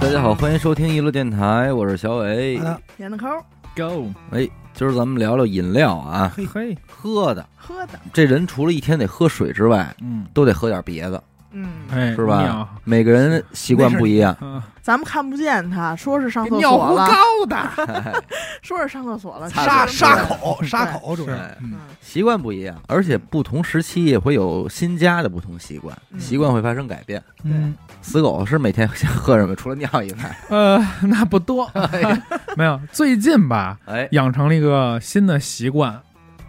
大家好，欢迎收听一路电台，我是小伟。好的点的抠，，Go，哎，今儿咱们聊聊饮料啊，嘿嘿，喝的。喝的，这人除了一天得喝水之外，嗯，都得喝点别的，嗯，哎，是吧？每个人习惯不一样。嗯，咱们看不见他，说是上厕尿壶所了，高的，说是上厕所了，擦沙其实沙口沙口主是要，嗯嗯，习惯不一样，而且不同时期也会有新加的不同习惯，嗯。习惯会发生改变。嗯，死狗是每天想喝什么？除了尿以外，呃，那不多，没有，最近吧，哎，养成了一个新的习惯，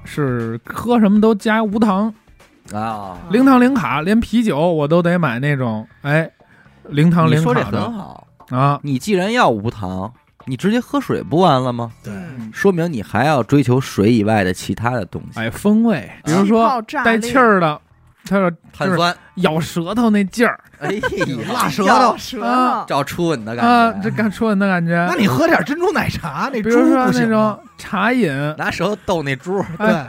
是喝什么都加无糖，啊，零糖零卡，连啤酒我都得买那种，哎，零糖零你说这卡的很好。啊，你既然要无糖，你直接喝水不完了吗？对，嗯说明你还要追求水以外的其他的东西，哎，风味，比如说带气儿的，他说碳酸，咬舌头那劲儿哎呀，辣舌头。咬舌啊头，找初吻的感觉，啊，这感初吻的感觉。那你喝点珍珠奶茶，那猪比如说那不行吗？种茶饮，拿舌头逗那猪，哎，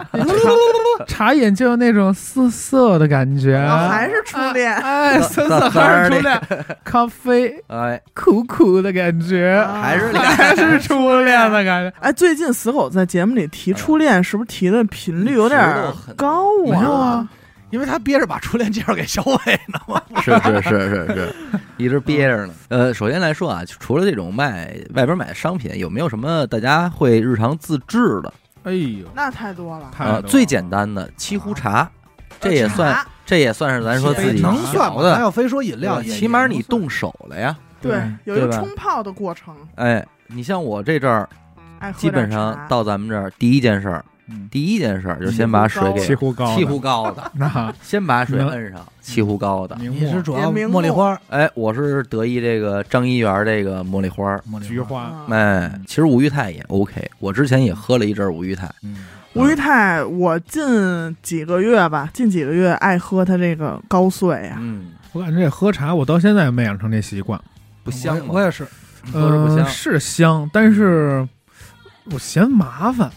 茶饮就有那种涩涩的感觉，哦还是初恋哎，哎涩涩还是初恋，咖啡哎，苦苦的感觉，啊还是还是初恋的感觉。哎，最近死狗在节目里提初恋，是不是提的频率有点高没有啊，因为他憋着把初恋介绍给小伟呢嘛。是是是是是，一直憋着呢。呃，首先来说啊，除了这种卖外边买的商品，有没有什么大家会日常自制的？哎呦，那太多了。太多，了呃最简单的沏壶茶，这也算这也算是咱说自己能算吗？调的还要非说饮料，起码你。动手了呀。对对，有一个冲泡的过程，哎，你像我这阵儿，基本上到咱们这儿，第一件事儿，嗯，第一件事儿就 先把水给沏壶高的，沏壶高的，那先把水摁上，沏壶高的。你是主要茉莉花、哎，我是得意这个张一元这个茉莉花。茉莉菊花，啊哎，其实五裕泰也 OK，我之前也喝了一阵儿五裕泰，嗯，吴裕泰，我近几个月吧，近几个月爱喝它这个高碎呀、嗯，我感觉这喝茶，我到现在也没养成这习惯。不香？我我也是，呃，喝着不香。是香，但是我嫌麻烦。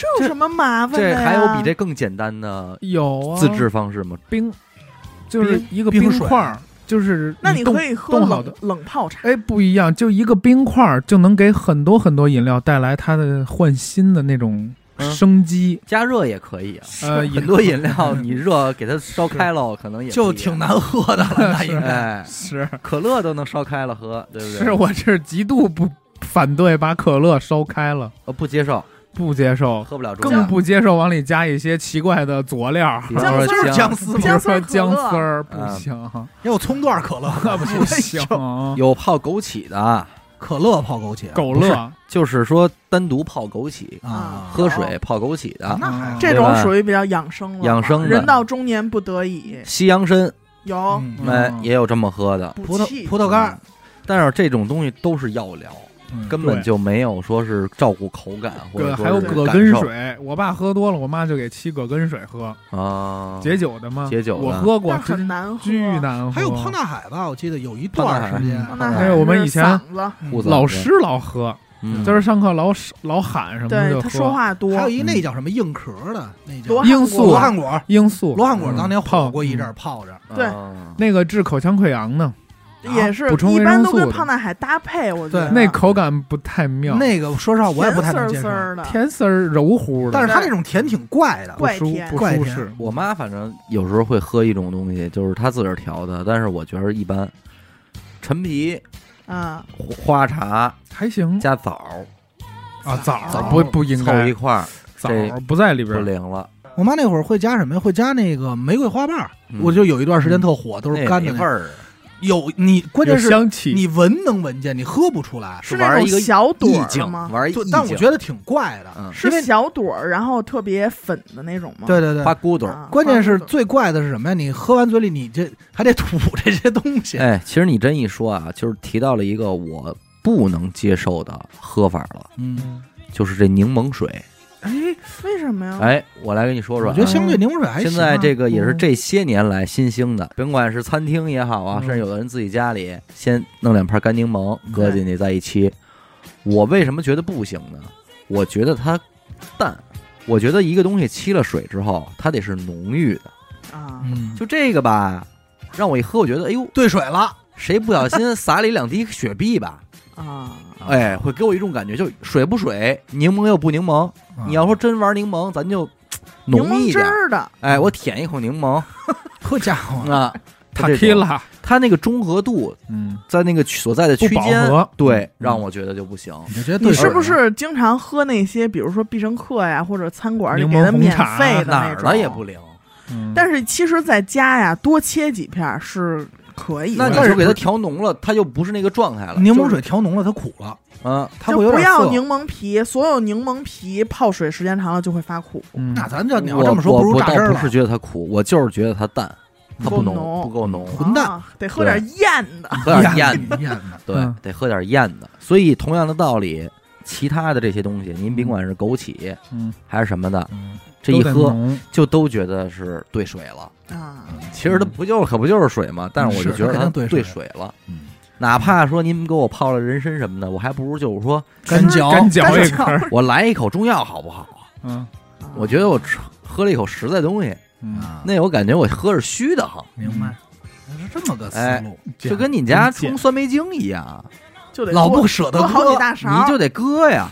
这有什么麻烦的这？还有比这更简单的有啊，自制方式吗？冰，就是一个冰块儿，就是那你可以喝冷冻好的。冷泡茶。哎，不一样，就一个冰块儿就能给很多很多饮料带来它的换新的那种嗯生机。加热也可以啊。呃，很多饮料 你热给它烧开了，可能也就挺难喝的了，那应该。哎，是可乐都能烧开了喝，对不对？是，我是极度不反对把可乐烧开了，呃不接受，不接受，喝不了中更。不接受往里加一些奇怪的佐料，比方说姜丝儿。姜，丝比如说姜姜丝儿不嗯行，也有葱段可乐，不行，有泡枸杞的，可乐泡枸杞狗乐就是说单独泡枸杞，啊，喝水泡枸杞的。那还好这种属于比较养生了，养生人到中年不得已。西洋参，有。嗯。哎，嗯。也有这么喝的。葡萄葡萄干儿，但是这种东西都是药疗，嗯根本就没有说是照顾口感或者说还有葛根受水，我爸喝多了，我妈就给沏葛根水喝，啊。解酒的吗？解酒的我喝过，但很难喝。巨难喝。还有胖大海吧，我记得有一段时间胖，大海还有我们以前嗓子，护嗓子老师老喝，嗯就是上课老老喊什么对他说喝。话多，还有一那叫什么硬壳的，那叫罗罂粟罗汉果，罂粟，罗汉果当年泡过一阵儿，泡着。对啊那个治口腔溃疡呢，也是一般都跟胖大海搭配，我觉得那口感不太妙，那个说实话我也不太能接受甜丝，儿的，甜丝儿柔乎的，但是它那种甜挺怪的，不舒怪甜不怪甜舒适。我妈反正有时候会喝一种东西，就是她自个儿调的，但是我觉得一般。陈皮、啊，花茶还行加枣啊，枣枣不不应凑一该，块儿枣这不在里边儿。灵了。我妈那会儿会加什么呀？会加那个玫瑰花瓣儿，嗯我就有一段时间特火，都是干的味儿，有你关键是香气，你闻能闻见，你喝不出来。是那种玩一个小朵儿意境，吗？玩一但我觉得挺怪的，嗯，是因为小朵儿，然后特别粉的那种吗？对对对花。骨朵关键是最怪的是什么呀？你喝完嘴里，你这还得吐这些东西。哎，其实你真一说啊，就是提到了一个我不能接受的喝法了，嗯，就是这柠檬水。哎，为什么呀？哎，我来跟你说说啊，我觉得相对柠檬水还行啊。现在这个也是嗯这些年来新兴的，甭管是餐厅也好啊，嗯甚至有的人自己家里先弄两盘干柠檬搁进去再一沏。我为什么觉得不行呢？我觉得它淡，我觉得一个东西沏了水之后，它得是浓郁的。啊，嗯，就这个吧，让我一喝，我觉得哎呦，兑水了，谁不小心撒了一两滴雪碧吧，啊，哎，会给我一种感觉，就水不水，柠檬又不柠檬。啊。你要说真玩柠檬，咱就柠檬汁浓一点。儿。的，哎，我舔一口柠檬。好家伙，啊，塔这 Q 种了，它那个中和度嗯，在那个所在的区不饱间和，对，嗯。让我觉得就不行。你就觉得对你是不是经常喝那些，比如说必胜客呀，或者餐馆里柠给的免费的哪儿那种？的也不灵。嗯。但是其实在家呀，多切几片儿是可以。那你就给它调浓了，它就不是那个状态了。柠檬水调浓了，它苦了，啊，它会有点。不要柠檬皮，所有柠檬皮泡水时间长了就会发苦。嗯那咱这你要我这么说，我不如榨汁儿了我不是。觉得它苦，我就是觉得它淡，它，不浓不够浓，混蛋啊得喝点艳的。喝点 艳的，艳的，对嗯，得喝点艳的。所以同样的道理，其他的这些东西，您甭管是枸杞嗯，还是什么的，嗯，这一喝就都觉得是兑水了。啊，其实它不就是可不就是水吗？但是我就觉得它兑兑水。水了。嗯。哪怕说您给我泡了人参什么的，我还不如就是说干嚼，干嚼一根儿，我来一口中药好不好？啊？嗯。我觉得我吃喝了一口实在东西，那我感觉我喝着虚的很，明白，是这么个思哎路，就跟你家冲酸梅精一样，就得老不舍得多好喝几大勺，你就得搁呀，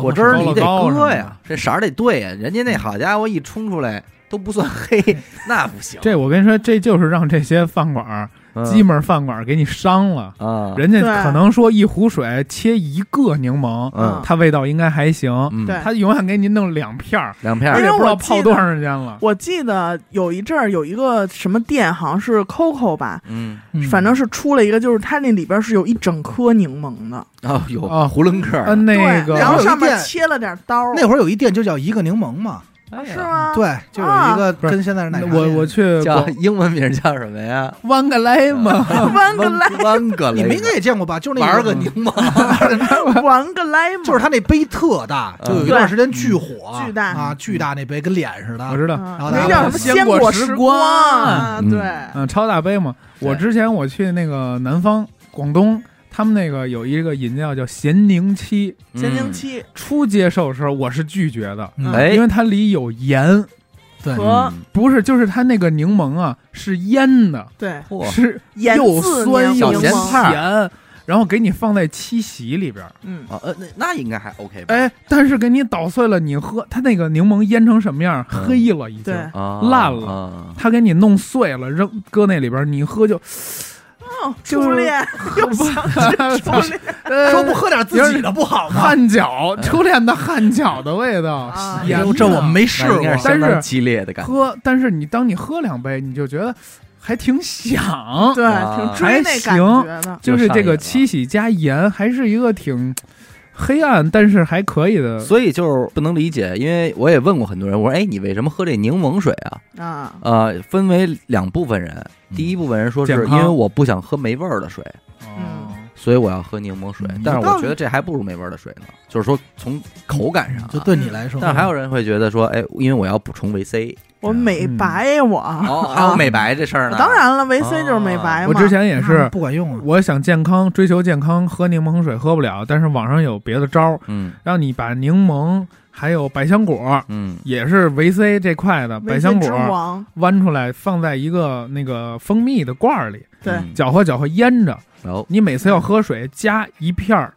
果汁儿你得搁呀，这色儿得对呀。人家那好家伙一冲出来都不算黑，那不行。这我跟你说，这就是让这些饭馆儿、嗯鸡门饭馆儿给你伤了。啊，人家可能说一壶水切一个柠檬，嗯。它味道应该还行。嗯。对。他永远给你弄两片儿，两片儿。而且不知道泡多长时间了。我记得有一阵儿有一个什么店，好像是 COCO 吧，嗯，嗯反正是出了一个，就是它那里边是有一整颗柠檬的，哦有啊囫囵个儿。嗯，那对，个然后上面切了点刀，那会儿有一店就叫一个柠檬嘛，哎是吗？对，就有一个跟现在是奶茶店我我去叫英文名叫什么呀？湾个来嘛，弯个来，弯个你们应该也见过吧？就是那玩个柠檬，弯个来嘛，就是他那杯特大，嗯。就有一段时间巨火，巨大。啊，巨大那杯跟脸似的。我知道，啊然后那叫什么？鲜果果时光。对，嗯，超大杯嘛。我之前我去那个南方广东，他们那个有一个饮料叫咸柠七，咸柠七。初接受的时候我是拒绝的，嗯。哎，因为它里有盐，对，不是，就是它那个柠檬啊是腌的，对。是又酸又咸咸，然后给你放在七喜里边。嗯，啊呃那那应该还 OK 吧？哎，但是给你捣碎了，你喝它那个柠檬腌成什么样？嗯。黑了已经。烂了。啊。它给你弄碎了，扔搁那里边，你喝就哦，初恋 又想起初恋呃说不喝点自己的不好吗？汗脚，初恋的汗脚的味道这我们没试过但是激烈的感觉。喝，但是你当你喝两杯，你就觉得还挺响，对，啊挺追那感觉的，就是这个七喜加盐，还是一个挺黑暗，但是还可以的。所以就是不能理解，因为我也问过很多人，我说：“哎，你为什么喝这柠檬水啊？啊？”，呃，分为两部分人，嗯。第一部分人说是因为我不想喝没味儿的水，嗯，所以我要喝柠檬水。嗯，但是我觉得这还不如没味儿的水呢，就是说从口感上啊，就对你来说，但还有人会觉得说，哎，因为我要补充维 C，我美白我，哦，还有美白这事儿呢。当然了，维 C 就是美白嘛。我之前也是嗯，不管用啊。我想健康，追求健康，喝柠檬水喝不了，但是网上有别的招儿，嗯让你把柠檬还有百香果，嗯也是维 C 这块的百香果王，剜出来，放在一个那个蜂蜜的罐儿里，对，嗯搅和搅和腌着。然后你每次要喝水，加一片儿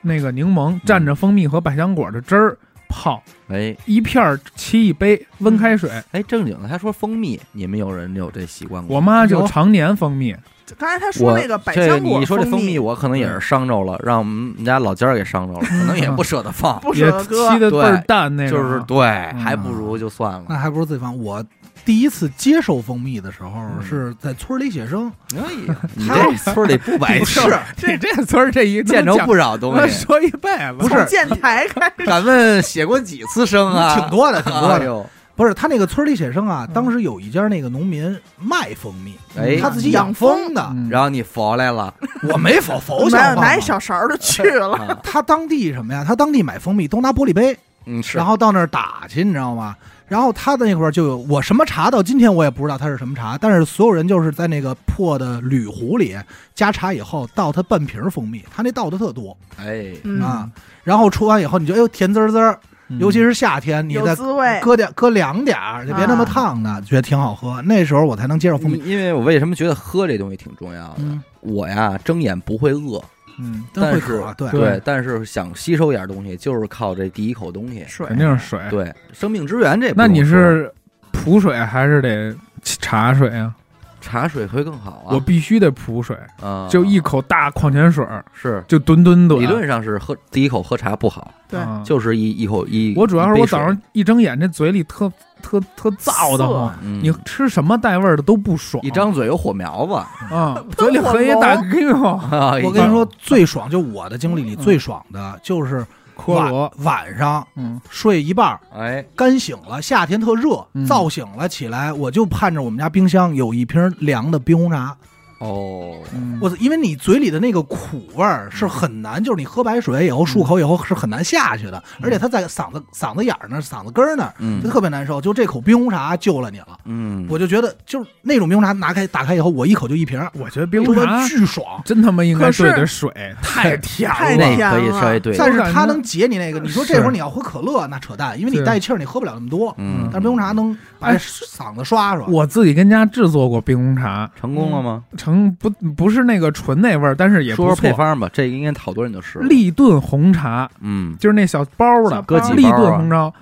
那个柠檬，蘸着蜂蜜和百香果的汁儿泡，哎一片儿沏一杯温开水。哎，正经的，他说蜂蜜，你们有人有这习惯吗？我妈就常年蜂蜜，刚才他说我那个百这个香果你说这蜂蜜蜜，我可能也是伤着了，让我们家老尖儿给伤着了，可能也不舍得放，不也舍得搁沏，的倍儿淡那种。就是对，嗯还不如就算了。那还不如自己放。我第一次接受蜂蜜的时候嗯。是在村里写生，哎呀，你这村里不白事儿，这这村这一见着不少东西。说一辈子，不是建台开始，敢问写过几次生啊？挺多的，挺多的。哎，不是他那个村里写生啊，当时有一家那个农民卖蜂蜜，哎。他自己养蜂的。嗯。然后你佛来了，我没否否没想有拿一小勺就去了，啊。他当地什么呀？他当地买蜂蜜都拿玻璃杯，嗯是，然后到那儿打去，你知道吗？然后他的那块儿就有我什么茶，到今天我也不知道它是什么茶，但是所有人就是在那个破的铝壶里加茶以后倒它半瓶蜂蜜，他那倒的特多哎，嗯啊。然后出完以后，你就哎呦甜滋滋儿，嗯尤其是夏天，你有再滋味。搁点搁凉点儿，就别那么啊烫的，觉得挺好喝。那时候我才能接受蜂蜜。因因为我为什么觉得喝这东西挺重要的？嗯我呀，睁眼不会饿，嗯，但是渴，对对但是想吸收一点东西，就是靠这第一口东西。水肯定是水。对，生命之源这那你是普水还是得茶水啊？茶水会更好啊？我必须得普水，啊，就一口大矿泉水儿，是就吨吨吨。理论上是喝第一口喝茶不好，对啊就是一一口一。我主要是我早上一睁眼，这嘴里特特特燥的慌，嗯你吃什么带味儿的都不爽。一张嘴有火苗子啊，嘴里黑大哟，啊！我跟你说，最爽就我的经历里最爽的就是晚科罗，晚上嗯，睡一半儿，哎，干醒了，夏天特热，嗯。燥醒了起来，我就盼着我们家冰箱有一瓶凉的冰红茶。哦，嗯我因为你嘴里的那个苦味儿是很难，就是你喝白水以后漱口以后是很难下去的，而且它在嗓子嗓子眼儿那儿、嗓子根儿那儿，嗯就特别难受。就这口冰红茶救了你了，嗯，我就觉得就是那种冰红茶拿开打开以后，我一口就一瓶，我觉得冰红茶巨爽。真他妈应该兑的水，太甜太。甜那可以了稍微对，但是它能解你那个，你说这会儿你要喝可乐那扯淡，因为你带气儿你喝不了那么多。嗯，但是冰红茶能把嗓子刷刷。我自己跟家制作过冰红茶，成功了吗？成不不是那个纯那味儿，但是也说不错。说配方吧，这个应该好多人都试了。立顿红茶嗯，就是那小包的，立搁几包啊？顿红茶，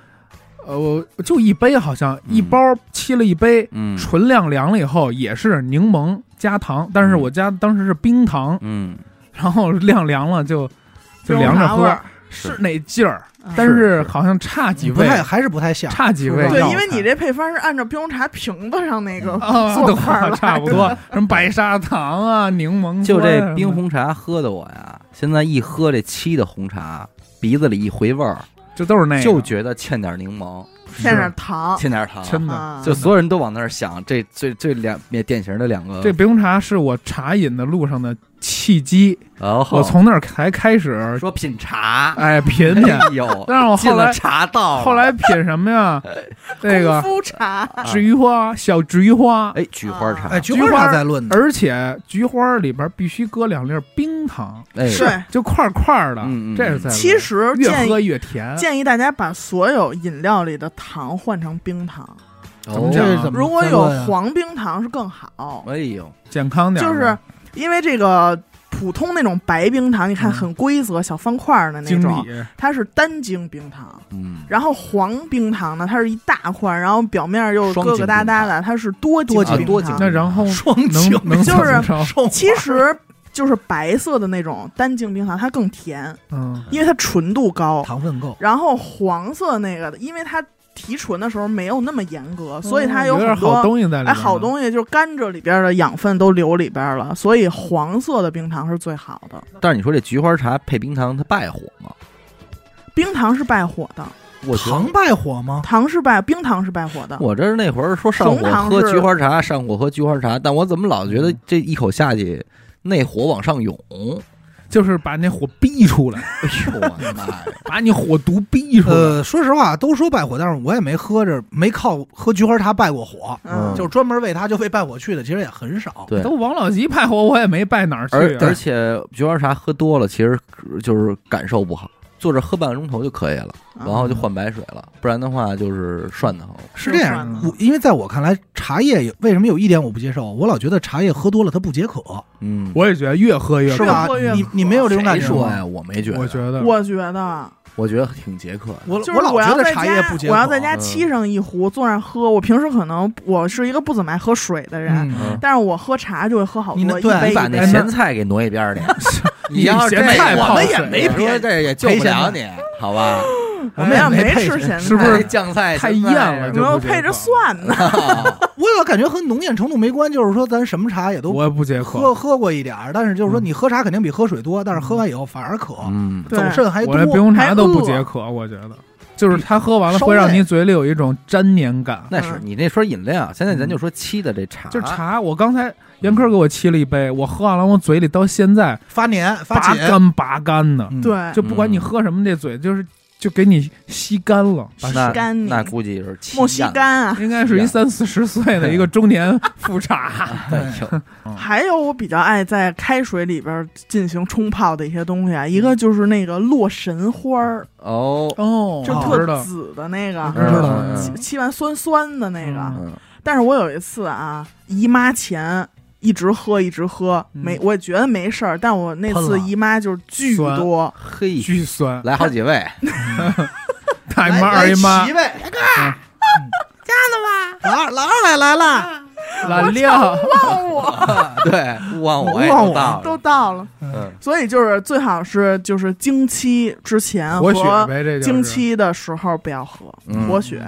呃，我就一杯，好像一包沏了一杯，嗯。纯晾凉了以后也是柠檬加糖，但是我家当时是冰糖，嗯，然后晾凉了就就凉着喝是那劲儿，嗯但是是好像差几味，不太还是不太像。差几味对，因为你这配方是按照冰红茶瓶子上那个啊，做法儿来的。差不多，什么白砂糖啊、柠檬就这冰红茶喝的我呀，现在一喝这沏的红茶，鼻子里一回味儿，这都是那个，就觉得欠点柠檬，欠点糖，欠点糖，真的。啊。就所有人都往那儿想，这最最两典型的两个。这冰红茶是我茶饮的路上的契机，我从那儿才开始说品茶，哎品品，有，但是我进了后来茶道，后来品什么呀？这个功夫茶，菊花小菊花，哎，菊花茶，哎，菊花在论的，而且菊花里边必须搁两粒冰糖，哎，对。就块块的这是在其实越喝越甜。建议大家把所有饮料里的糖换成冰糖，哦。怎么讲啊这怎么如果有黄冰糖是更好，哎呦，健康点就，是因为这个普通那种白冰糖，你看嗯很规则小方块儿的那种，它是单晶冰糖。嗯，然后黄冰糖呢，它是一大块儿，然后表面又疙疙瘩瘩的，它是多多晶晶冰糖。多晶那然后双晶就是其实就是白色的那种单晶冰糖，它更甜，嗯，因为它纯度高。糖分够。然后黄色那个，因为它提纯的时候没有那么严格，所以它嗯有点很多好东西在里边哎。好东西，就是甘蔗里边的养分都留里边了，所以黄色的冰糖是最好的。但是你说这菊花茶配冰糖，它败火吗？冰糖是败火的，我糖败火吗？糖是败，冰糖是败火的。我这是那会儿说上火喝菊花茶，上火喝菊花茶，但我怎么老觉得这一口下去，内火往上涌？就是把那火逼出来，哎呦我的妈呀！把你火毒逼出来。呃，说实话，都说败火，但是我也没喝着，没靠喝菊花茶败过火，嗯，就是专门为他就为败火去的，其实也很少。对都王老吉败火，我也没败哪儿去而啊。而且菊花茶喝多了，其实就是感受不好，坐着喝半个钟头就可以了，嗯然后就换白水了，不然的话就是涮的慌。是这样我因为在我看来，茶叶有为什么有一点我不接受？我老觉得茶叶喝多了它不解渴，嗯，我也觉得越喝越是吧？你你没有这种感觉说呀？我没觉得，我觉得我觉得我觉得挺解渴的。我就是我老觉得要在家茶叶不解，渴。我要在家嗯沏上一壶，坐那儿喝。我平时可能我是一个不怎么爱喝水的人，但是我喝茶就会喝好多，你对一杯把那。咸菜给挪一边儿去。你要是这咸菜我们也没别这也救不了你，好吧？我们也没吃咸菜，是不是酱菜太艳了你就不解渴们配着蒜呢。我有感觉和浓艳程度没关，就是说咱什么茶也都我也不解渴。喝喝过一点儿，但是就是说你喝茶肯定比喝水多，但是喝完以后反而渴，走肾还多我。这冰红茶都不解渴，我觉得，就是它喝完了会让你嘴里有一种粘黏感。那是你那说饮料，现在咱就说沏的这茶，就是茶，我刚才严科给我沏了一杯，我喝完了，我嘴里到现在发黏发拔，干拔干的，嗯，对，就不管你喝什么，这嘴就是就给你吸干了，把那干你。那估计是气莫西样。干啊。应该是一三四十岁的一个中年妇产。还有我比较爱在开水里边进行冲泡的一些东西啊，一个就是那个洛神花儿，哦，哦。就特紫的那个，知道嗯七七完酸酸的那个。但是我有一次啊，姨妈前一直喝一直喝，嗯。没我也觉得没事儿，但我那次姨妈就是巨多，嘿，巨酸，来好几位，大姨妈二姨妈。来，来齐呗，家呢吧？老二老二来来了，老亮，忘我。对，勿忘我忘我。都到了。所以就是最好是就是经期之前和经期的时候不要喝嗯。活血。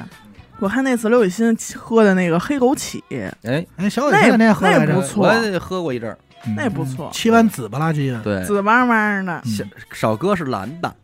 我看那次刘雨欣喝的那个黑枸杞，哎，哎，小伟那天喝来着那不，错我也喝过一阵儿，嗯那不错切完紫不拉几的，对，紫汪汪的。小少哥是蓝的，啊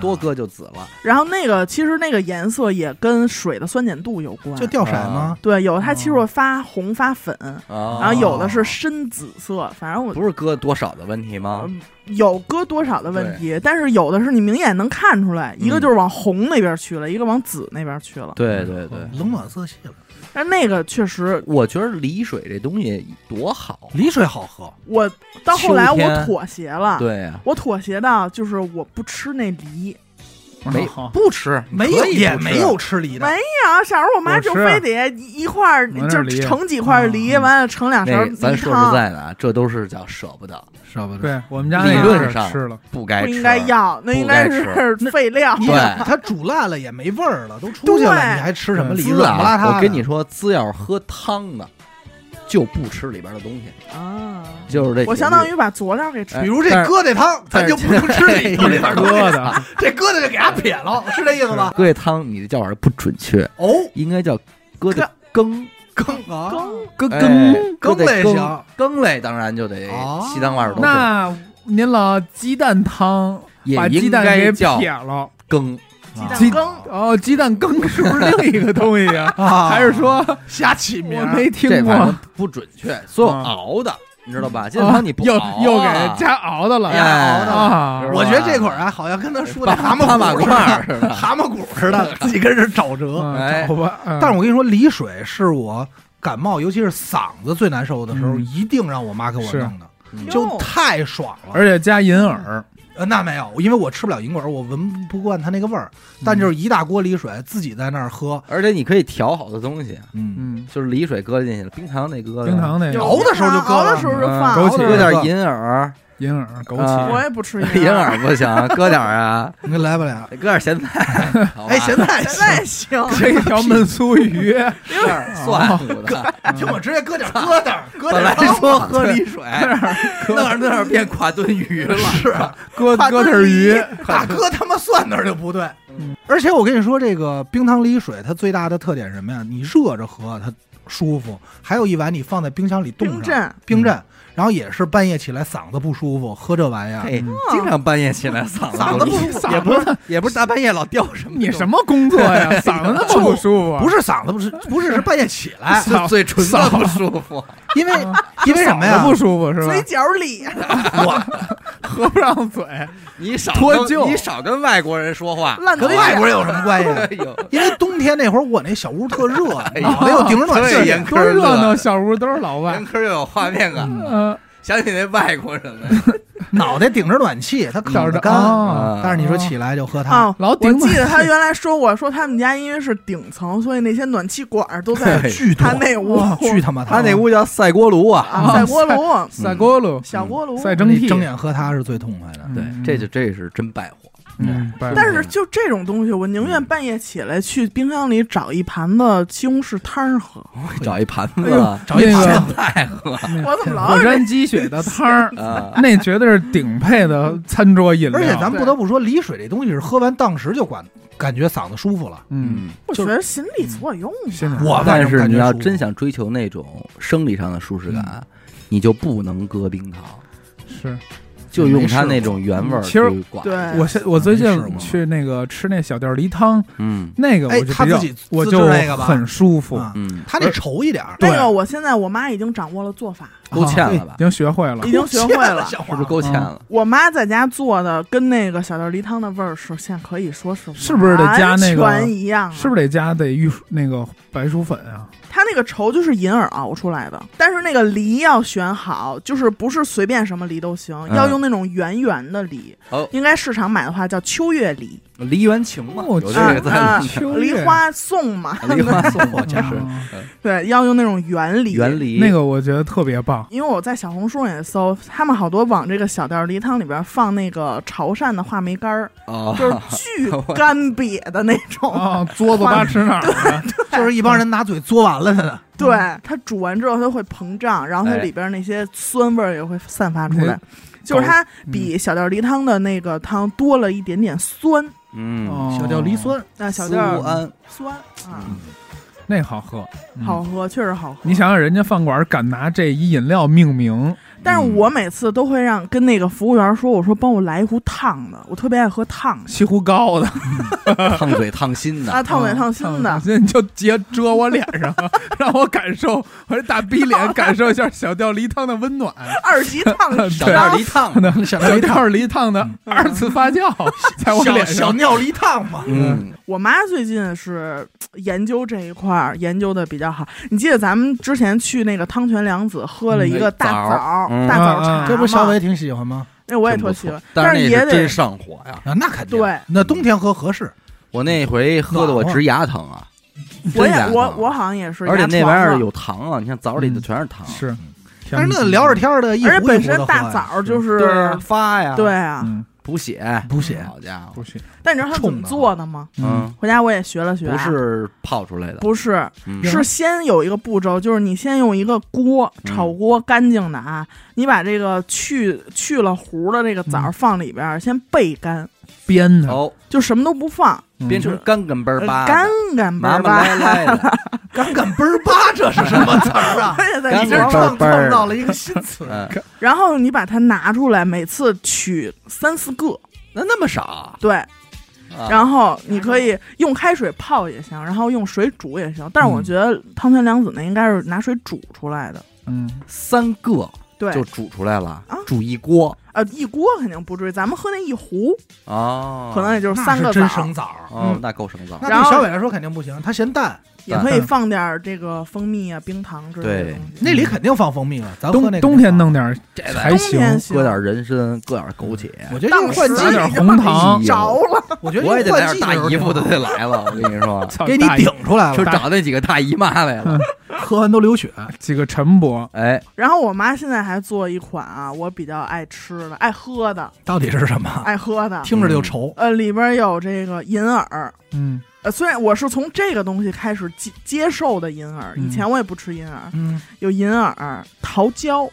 多搁就紫了，然后那个其实那个颜色也跟水的酸碱度有关，就掉色吗？对，有的它其实会发红发粉，啊，然后有的是深紫色，反正我不是搁多少的问题吗？嗯有搁多少的问题，但是有的是你明眼能看出来，一个就是往红那边去了，一个往紫那边去了。对对对，冷暖色系了。但那个确实，我觉得梨水这东西多好，梨水好喝，我到后来我妥协了，对呀，我妥协到就是我不吃那梨。没好。不吃，没有也没有吃梨的。没，有，小时候我妈就非得一一块儿就是盛几块梨，嗯完了盛两勺咱说实，在的啊，这都是叫舍不得，舍不得。对我们家理论上吃了，不该吃，不应该要，那应该该是废料。对。它煮烂了也没味儿了，都出去了，对。你还吃什么梨？我跟你说，滋要是喝汤的，就不吃里边的东西，啊，就是这。我相当于把佐料给吃哎比如这疙瘩汤，咱就不能吃里头里边东西疙瘩，这疙瘩就给它撇了，是这意思吧？疙瘩汤，你的叫法不准确，哦，应该叫疙瘩羹。羹啊，羹羹。羹羹类行，羹类当然就得哦西当外边都是，那您老鸡蛋汤也把鸡应蛋给该叫撇了，羹。鸡鸡蛋羹，哦，鸡蛋羹是不是另一个东西呀？啊还是说瞎起名没听过？不准确，所有啊熬的，你知道吧？鸡蛋汤你不又熬啊又给加熬的了，哎熬的我觉得这会儿啊，好像跟他说的蛤蟆 蛤蟆骨块儿似的蛤蟆骨似的，自己跟人找辙。嗯哎找吧。嗯但是我跟你说，梨水是我感冒，尤其是嗓子最难受的时候，嗯一定让我妈给我弄的，嗯就太爽了。而且加银耳，呃，那没有，因为我吃不了银耳，我闻不惯它那个味儿。但就是一大锅梨水，自己在那儿喝，而且你可以调好多东西，嗯，嗯，就是梨水搁进去了，冰糖那搁的，冰糖那熬的时候就搁了熬的时候就放，枸杞搁点银耳，银耳、枸杞我，也不吃银耳。不行，搁点啊，你来不了。搁点咸菜，哎，咸菜 现在行，这一条焖酥鱼，蒜。听我直接搁点疙瘩，搁本来说喝梨水，那儿那儿变垮炖鱼了，是。搁搁点鱼，大哥他妈算那儿就不对。嗯。而且我跟你说，这个冰糖梨水它最大的特点是什么呀？你热着喝它舒服，还有一碗你放在冰箱里冻上冰镇，冰镇，然后也是半夜起来嗓子不舒服，喝这玩意儿。嘿，经常半夜起来嗓子嗓子不舒舒服。也不是也不是大半夜老掉什么，你什么工作呀？嗓子那么不舒服。啊？不是嗓子不是不是是半夜起来，是嘴唇子不舒服，因为 因为什么呀？不舒服是吧？嘴？角里，我 合不上嘴，你少跟脱臼。你少跟外国人说话。跟外国人有什么关系？因为冬天那会儿我那小屋特热，没有顶着暖气。多热闹，小屋都是老外。严。科又有画面感，嗯，想起那外国人了。脑袋顶着暖气，他烤着着干。啊，但是你说起来就喝汤，老顶记得他原来说过，说他们家因为是顶层，所以那些暖气管儿都在巨他那屋 巨他妈他那屋叫赛锅炉啊，啊，赛锅炉、赛锅炉、小锅炉。赛蒸屉，睁眼喝它是最痛快的。对，嗯这就这是真败火。嗯，但是就这种东西，我宁愿半夜起来去冰箱里找一盘子西红柿汤喝。找一盘子，找一盘那个子菜喝我怎么老火有这山鸡血的汤儿，啊！那绝对是顶配的餐桌饮料。而且咱不得不说，梨水这东西是喝完当时就管感觉嗓子舒服了。嗯，我觉得心理作用吧。我但是你要真想追求那种生理上的舒适感，你就不能搁冰糖。是就用它那种原味儿其实。对我现我最近去那个吃那小吊梨汤，嗯那个哎我就比较他自己我就很舒服，啊嗯，他那稠一点儿，个我现在我妈已经掌握了做法，勾芡了吧已？经学会了 已。经学会了。像是不是勾芡了？我妈在家做的跟那个小吊梨汤的味儿是现在可以说是是不是得加那个全一样啊？是不是得加得玉那个白薯粉啊？它那个稠就是银耳熬出来的，但是那个梨要选好，就是不是随便什么梨都行，嗯。要用那种圆圆的梨。哦。应该市场买的话叫秋月梨，梨园情嘛，哦有这个在梨花送嘛，梨花送我家是啊对，要用那种圆梨。圆梨。那个我觉得特别棒，因为我在小红书上也搜，他们好多往这个小吊梨汤里边放那个潮汕的话梅干儿，啊，就是巨干瘪的那种。啊，嘬嘬巴吃哪儿的，就是一帮人拿嘴嘬完了的。对，它煮完之后它会膨胀，然后它哎里边那些酸味儿也会散发出来。哎，就是它嗯。比小吊梨汤的那个汤多了一点点酸。嗯，哦。小吊梨酸，那小苏吊安酸啊，那好喝，嗯。好喝，确实好喝。你想想，人家饭馆敢拿这一饮料命名，但是我每次都会让跟那个服务员说，我说帮我来一壶烫的，我特别爱喝烫的西湖高的，烫嘴烫心的啊，烫嘴烫心的。现在你就直接遮我脸上，让我感受我这大逼脸感受一下小吊梨汤的温暖。二级烫小吊梨烫的，小吊梨烫的二次发酵在我小脸上，小尿梨烫嘛。嗯，我妈最近是研究这一块儿研究的比较好。你记得咱们之前去那个汤泉良子喝了一个大枣大枣茶这不小吗伟挺喜欢吗？那我也特喜欢，但是也得上火呀！啊，那肯定。对，那冬天喝合适。我那回喝的我直牙疼啊，我也我我好像也是，而且那玩意儿有糖啊，你看枣里头全是糖，是，但是那聊着天儿的，一而且本身大枣就是发呀，对，啊，嗯，补血。补血。好家伙。补血，但你知道它怎么做的吗？嗯，回家我也学了学啊，不是泡出来的，不是嗯。是先有一个步骤，就是你先用一个锅嗯。炒锅干净的啊，你把这个去去了核的这个枣嗯。放里边儿，先焙干，煸的，哦，就什么都不放，嗯变成干干巴呃巴，干干巴巴。干干嘣儿巴，这是什么词儿啊？我也在干你这创创造了一个新词。嗯，然后你把它拿出来，每次取三四个，那那么少，对，啊。然后你可以用开水泡也行，然后用水煮也行。但是我嗯觉得汤泉良子那应该是拿水煮出来的，嗯，三个对，就煮出来了啊，煮一锅呃一锅肯定不至于，咱们喝那一壶啊，可能也就是三个枣真生，枣，哦嗯，那够生枣，那然后对小伟来说肯定不行，他嫌淡。也可以放点儿这个蜂蜜啊、冰糖之类的对东西。那里肯定放蜂蜜了，咱喝那冬冬天弄点儿这还冬天行，搁点人参，搁点枸杞，我觉得当时用换季点红糖着了，我觉得我也得大姨夫的的得来了，我跟你说，给你顶出来了，就找那几个大姨妈来了，喝完都流血。几个陈伯，哎，然后我妈现在还做一款啊，我比较爱吃的、爱喝的、到底是什么？爱喝的，听着就稠。呃，里边有这个银耳。嗯，呃，虽然我是从这个东西开始接接受的银耳，嗯以前我也不吃银耳，嗯，有银耳、桃胶，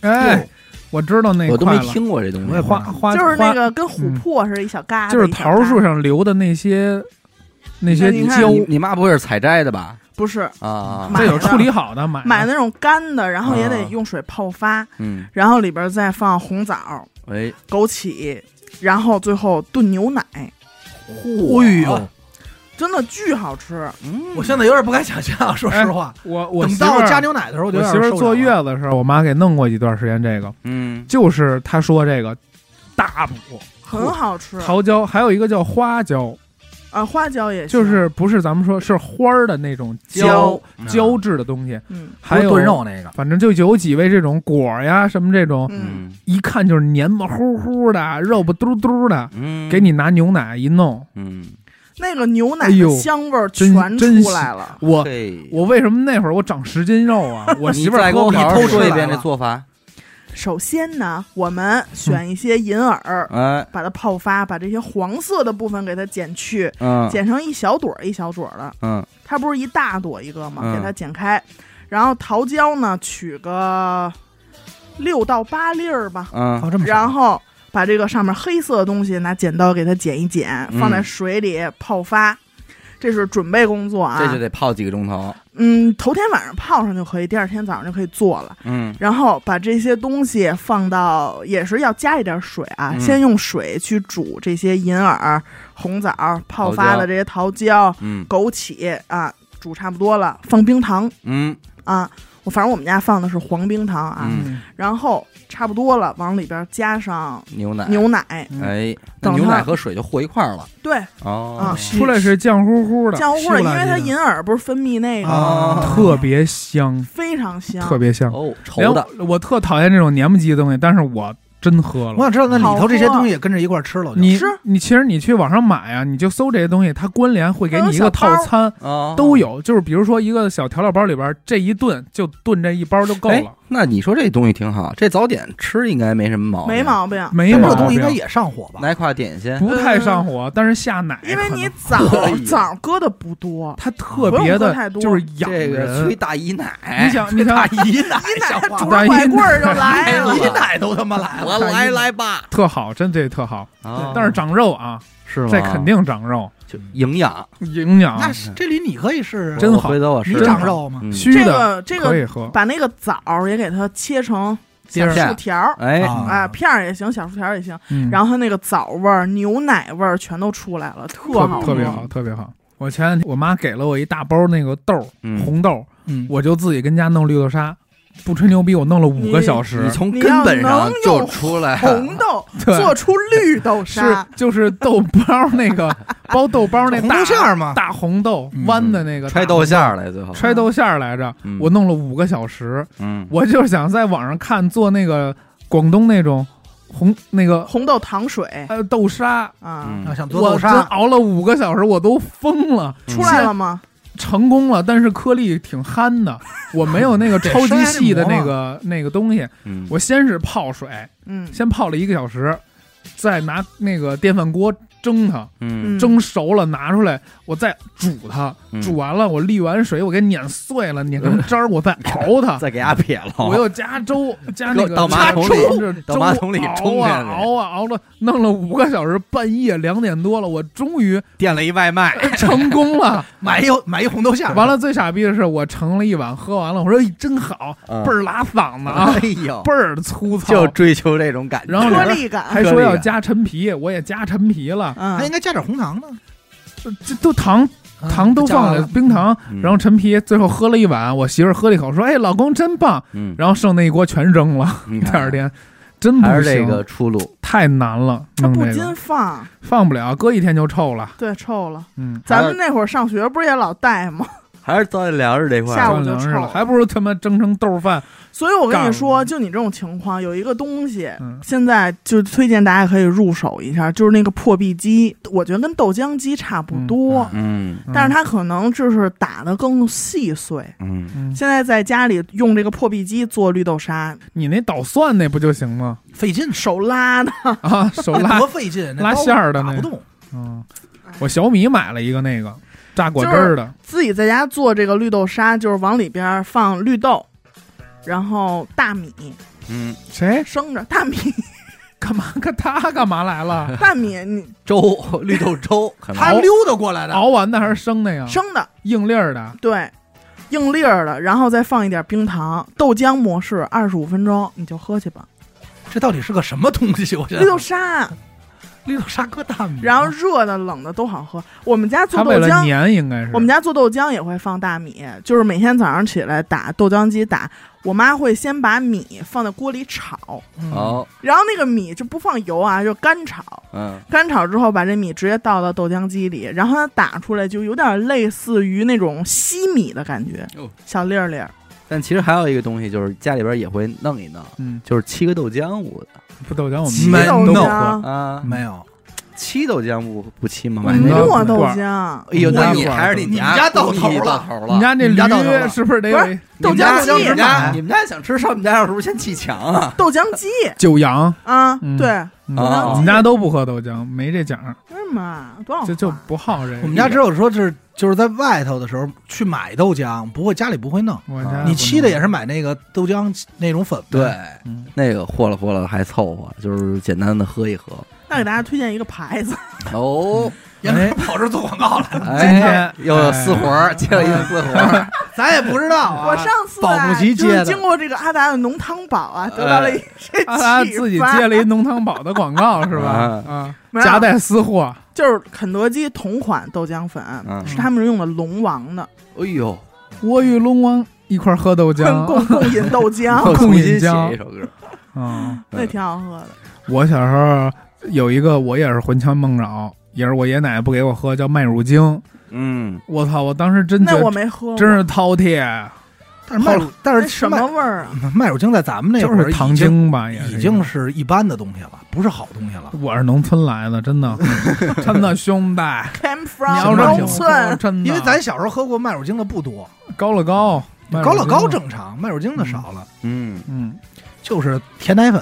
哎，我知道那我都没，听过这东西我也，花花就是那个跟琥珀似的，一小疙瘩，就是桃树，上留的那些那些胶，你你妈不会是采摘的吧？不是啊，这有处理好的买买那种干的，然后也得啊用水泡发，嗯，然后里边再放红枣、哎，枸杞，然后最后炖牛奶，哎呦，真的巨好吃。嗯，我现在有点不敢想象，说实话。我我等媳妇儿到加牛奶的时候，我媳妇儿坐月子的时候，我妈给弄过一段时间这个，嗯，就是她说这个大补很好吃。桃胶，还有一个叫花椒，啊，花椒也就是不是咱们说是花儿的那种胶胶质的东西，嗯。还有炖肉那个，反正就有几味这种果呀什么这种，一看就是黏巴乎乎的，肉不嘟嘟的，嗯，给你拿牛奶一弄，嗯，那个牛奶的香味儿全出来了。我我为什么那会儿我长十斤肉啊？我媳妇儿来给我好好说一遍这做法，首先呢，我们选一些银耳，哎，把它泡发，把这些黄色的部分给它剪去，嗯。剪成一小朵儿一小朵儿的。嗯。它不是一大朵一个吗？嗯。给它剪开，然后桃胶呢取个六到八粒儿吧，嗯。哦，这么少。然后把这个上面黑色的东西拿剪刀给它剪一剪，嗯放在水里泡发。这是准备工作啊。这就得泡几个钟头。嗯，头天晚上泡上就可以，第二天早上就可以做了。嗯然后把这些东西放到，也是要加一点水啊，嗯先用水去煮这些银耳、红枣、泡发的这些桃胶、嗯枸杞啊，煮差不多了，放冰糖嗯啊。我反正我们家放的是黄冰糖啊，嗯，然后差不多了，往里边加上牛奶。牛奶，哎，那等牛奶和水就和一块儿了。对，哦啊，出来是酱乎乎的，酱乎乎的，因为它银耳不是分泌那个啊特别香，非常香，特别香。哦，连稠的。我我特讨厌这种黏不唧的东西，但是我真喝了。我想知道那里头这些东西也跟着一块儿吃了，你是你其实你去网上买啊，你就搜这些东西，它关联会给你一个套餐，啊，都有。就是比如说一个小调料包里边，这一顿就炖这一包就够哎了，那你说这东西挺好，这早点吃应该没什么毛病。没毛病。没毛这东西应该，也上火吧？奶块点心，不太上火，但是下奶因为你枣可以枣搁的不多，它特别的就是养这个催。大姨奶。你想，你想，姨奶 一奶拄着大姨拐棍儿就来了姨。奶都他妈来了，我来来吧。特好，真这特好，啊但是长肉啊，是吗？这肯定长肉，就营养。营养那是这里你可以试试，真好我回头我你长肉吗？嗯这虚的个这个可以喝。把那个枣儿也给它切成小片儿薯条儿，哎，啊啊，片儿也行，小薯条儿也行。嗯然后它那个枣味儿、牛奶味儿全都出来了，特特好，特别好，。特别好。我前两天我妈给了我一大包那个豆儿，嗯红豆，嗯，我就自己跟家弄绿豆沙，不吹牛逼，我弄了五个小时。你。从根本上就出来。红豆 做出绿豆沙。是沙，就是豆包那个 包豆包那豆馅儿嘛。大红豆嗯。弯的那个揣豆馅儿来，最后揣豆馅儿来着，嗯。我弄了五个小时，嗯，我就是想在网上看做那个广东那种红那个红豆糖水。还呃豆沙，啊，嗯。想做我真豆沙，熬了五个小时，我都疯了。出来了吗？成功了，但是颗粒挺憨的，我没有那个超级细的那个那个东西。嗯。我先是泡水，嗯，先泡了一个小时，再拿那个电饭锅蒸它，嗯。蒸熟了拿出来，我再煮它，嗯。煮完了我沥完水，我给碾碎了，碾成渣儿，我再熬它。再给它撇了，我又加粥，加那个到马桶里加粥到马桶里冲熬啊熬啊熬了，弄了五个小时，半夜两点多了，我终于点了一外卖，成功了。买一买一红豆馅儿，完了，最傻逼的是，我盛了一碗，喝完了，我说咦真好，嗯。倍儿拉嗓子啊，哎呦，倍儿粗糙。就追求这种感觉。颗粒感，还说要加陈皮，我也加陈皮了，嗯。还应，该加点红糖呢，这都糖糖都放了，冰糖，嗯。然后陈皮，最后喝了一碗，我媳妇喝了一口，说：“哎，老公真棒。嗯”，然后剩那一锅全扔了。第二天真不还是这，个出路，太难了，弄这个。它不禁放，放不了，搁一天就臭了。对，臭了。嗯，咱们那会儿上学不是也老带吗？还是早点粮食这块儿。下午就臭了，还不如他妈蒸成豆饭。所以我跟你说，就你这种情况，有一个东西，嗯。现在就推荐大家可以入手一下，就是那个破壁机，我觉得跟豆浆机差不多，嗯但是它可能就是打的更细碎。嗯，嗯，现在在家里用这个破壁机做绿豆沙，你那捣蒜那不就行吗？费劲，手拉的，啊，手拉。多费劲，拉刀馅儿的那打不动，嗯，我小米买了一个那个榨果汁儿的，自己在家做这个绿豆沙，就是往里边放绿豆，然后大米嗯，谁生着，大米 干嘛？干他干嘛来了？大米你粥绿豆粥，他溜达过来的，熬完的还是生的呀？生的，硬粒儿的，对，硬粒儿的，然后再放一点冰糖，豆浆模式，二十五分钟你就喝去吧。这到底是个什么东西？我觉得绿豆沙，绿豆沙搁大米，然后热的、冷的都好喝。我们家做豆浆，粘应该是。我们家做豆浆也会放大米，就是每天早上起来打豆浆机打。我妈会先把米放在锅里炒，然后那个米就不放油啊，就干炒。嗯干炒之后，把这米直接倒到豆浆机里，然后它打出来就有点类似于那种稀米的感觉哦，小粒儿粒儿。但其实还有一个东西，就是家里边也会弄一弄，嗯，就是七个豆浆捂的不豆浆我们没豆都浆喝，啊，没有，沏豆浆不不沏吗？买豆罐浆，哎呦，那你还是你你们家到头了。你家那你们家到头驴了是不是得不是有豆浆机你们家买你们家想吃上我们家要是不是先砌墙啊？豆浆机九阳？啊，嗯对，我们家都不喝豆浆，没这奖，为什么多少就就话不好这个。我们家只有说是就是在外头的时候去买豆浆，不会家里不会弄。我家你沏的也是买那个豆浆那种粉呗，对，嗯那个和了和了还凑合，就是简单的喝一喝。那给大家推荐一个牌子，哦，杨哥跑这儿做广告了，今天，又有私活儿，接了一个私活儿，咱也不知道啊。我上次保啊不齐接的就是经过这个阿达的浓汤宝啊，得到了一些阿达自己接了一浓汤宝的广告是吧？啊夹带私货，就是肯德基同款豆浆粉，嗯是他们用的龙王的，哎呦，我与龙王一块喝豆浆，共共饮豆浆，共饮浆一首歌，嗯，那挺好喝的。我小时候有一个，我也是魂牵梦绕，也是我爷爷奶奶不给我喝，叫麦乳精。嗯，我操！我当时真觉那我没喝，真是饕餮，但是麦乳，但是什么味儿啊？麦乳精在咱们那会儿就是糖精吧，也已经是一般的东西了，不是好东西了。我是农村来的，真的，真的兄弟，Came 你 from 农村，真的，因为咱小时候喝过麦乳精的不多，高乐高，高乐高正，正常，麦乳精的少了，嗯，嗯，就是甜奶粉，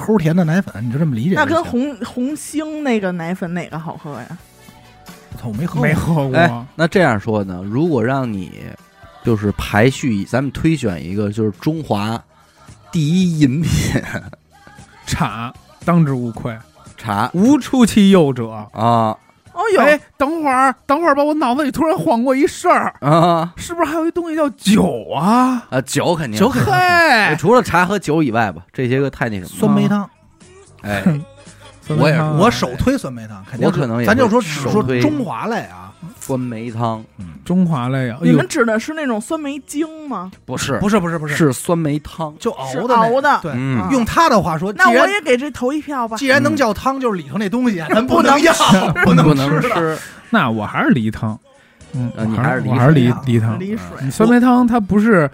齁甜的奶粉，你就这么理解。那跟红红星那个奶粉哪个好喝呀？我操，我没喝过没喝过，哎，那这样说呢，如果让你就是排序，咱们推选一个就是中华第一饮品 茶当之无愧，茶无出其右者。啊哦呦，哎，等会儿，等会儿吧，我脑子里突然晃过一事儿，啊。是不是还有一东西叫酒啊？啊，酒肯定。酒肯定。嘿，除了茶和酒以外吧，这些个太那什么了。酸梅汤，哎，我也是我首推酸梅汤，肯定我可能也咱就说只说中华类啊，酸梅汤。中华类啊，哎呦。你们，指的是那种酸梅精吗？不是。不是不是不是，是酸梅汤，就熬的那熬的。对，嗯。啊用他的话说，那我然也给这投一票吧。既然能叫汤，就是里头那东西，咱不能能要，不能不能吃。那我还是梨汤，嗯啊，你还还是梨我还是梨梨汤。梨水。你酸梅汤它不是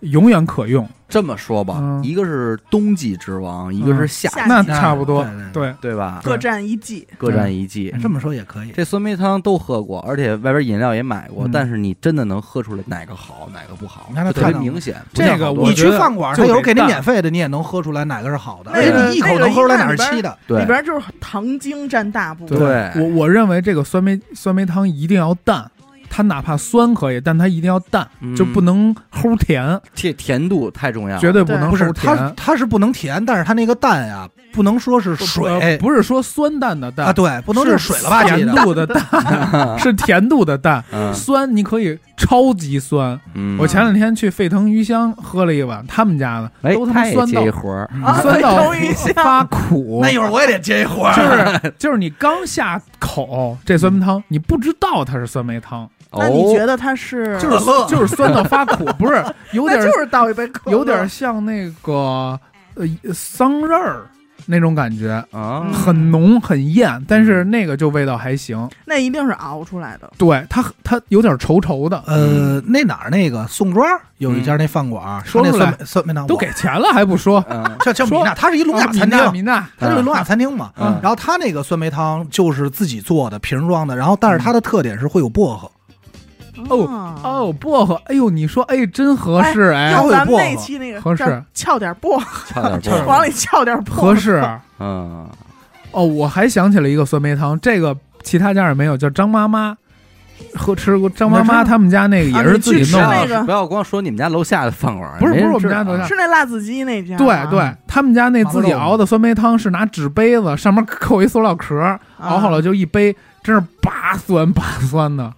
永远可用，这么说吧，嗯。一个是冬季之王，一个是夏季，那差不多对对，对，对。吧？各占一季，各占一季。嗯。这么说也可以。这酸梅汤都喝过，而且外边饮料也买过，嗯。但是你真的能喝出来哪个好，哪个不好，你看它就特别看到明显。这个我觉得去饭馆，就他有时候给你免费的，你也能喝出来哪个是好的，而且你一口能喝出来哪是稀的。对里边就是糖精占大部分。对。我我认为这个酸梅酸梅汤一定要淡，它哪怕酸可以，但它一定要淡，嗯。就不能齁甜，这甜度太重要了，绝对不能不是齁甜。它，它是不能甜，但是它那个淡呀，不能说是呃水不是说酸淡的淡啊，对，不能是水了吧唧甜。度的淡，是甜度的淡。嗯酸你可以超级酸。嗯，我前两天去沸腾鱼香喝了一碗他们家的，哎都，他妈酸到一活儿，啊酸到沸腾鱼香发苦。那一会儿我也得接一活儿，就是 就是你刚下口这酸梅汤，你不知道它是酸梅汤，那你觉得得它是？就是就是酸到发苦，不是有点那就是倒一杯有点像那个呃桑葚儿那种感觉，啊？嗯很浓很艳，但是那个就味道还行。那一定是熬出来的。对它它有点稠稠的，呃，那哪儿那个宋庄有一家那饭馆，那说出来酸梅酸梅汤都给钱了还不说。叫叫米娜，它是一聋哑餐厅，米娜，它就是聋哑餐厅嘛。嗯。然后它那个酸梅汤就是自己做的瓶装的，然后但是它的特点是会有薄荷，哦哦，薄荷，哎呦，你说哎真合适哎，它会有用咱们薄荷那期那个合适叫翘点薄荷，往里翘点薄荷合适。嗯，哦，我还想起了一个酸梅汤，这个其他家也没有，叫张妈妈。喝吃过张妈妈他们家那个也是自己弄的，不要光说你们家楼下的饭馆儿，不是不是我们家楼下是那辣子鸡那家吗，对对，他们家那自己熬的酸梅汤是拿纸杯子上面扣一塑料壳，啊熬好了就一杯，真是拔酸拔酸的。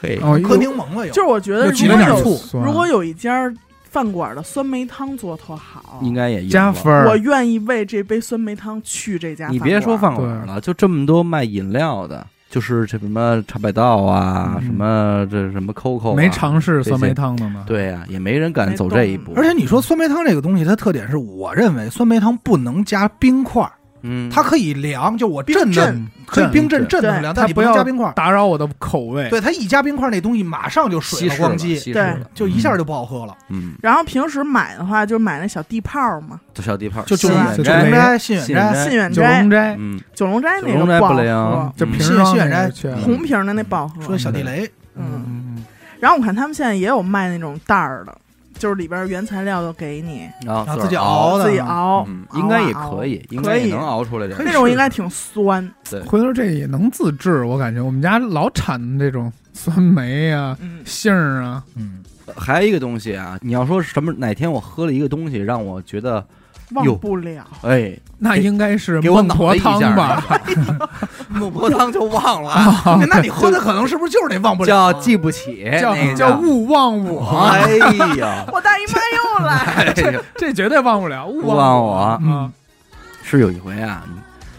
嘿，哦，喝柠檬了有就。是我觉得又挤如果有醋酸如果有一家饭馆的酸梅汤做特好，应该也赢了加分儿。我愿意为这杯酸梅汤去这家。你别说饭馆对了，就这么多卖饮料的，就是这什么茶百道啊，嗯什么这什么 COCO，啊没尝试酸梅汤的吗？对呀、也没人敢走这一步。而且你说酸梅汤这个东西，它特点是我认为酸梅汤不能加冰块儿，嗯，它可以凉，就我冰震的镇可以冰镇镇的凉，但你它不要加冰块儿。打扰我的口味。对，它一加冰块儿，那东西马上就水了，了。咣叽，对。就一下就不好喝了。嗯，然后平时买的话，就买那小地泡嘛，就小地泡，就九龙斋、信远斋，信远斋。九信远斋。龙，斋。嗯，九龙斋那个好不灵喝，就嗯瓶装信远斋。红瓶的那不好喝。说小地雷，嗯，嗯。嗯。然后我看他们现在也有卖那种袋儿的，就是里边原材料都给你，然后自己熬熬的，自己熬嗯，，熬应该也可以，应该也能熬出来点儿。那种应该挺酸。对。嗯，回头这也能自制，我感觉我们家老产这种酸梅啊、嗯，杏儿啊，嗯，还有一个东西啊，你要说什么哪天我喝了一个东西让我觉得哟忘不了。哎，那应该是孟婆汤吧？孟婆汤就忘了，啊那你喝的可能是不是就是那忘不了叫啊？记不起，叫叫勿忘我，哎呀，我大姨妈又来，这绝对忘不了。勿勿忘我我啊！是有一回啊，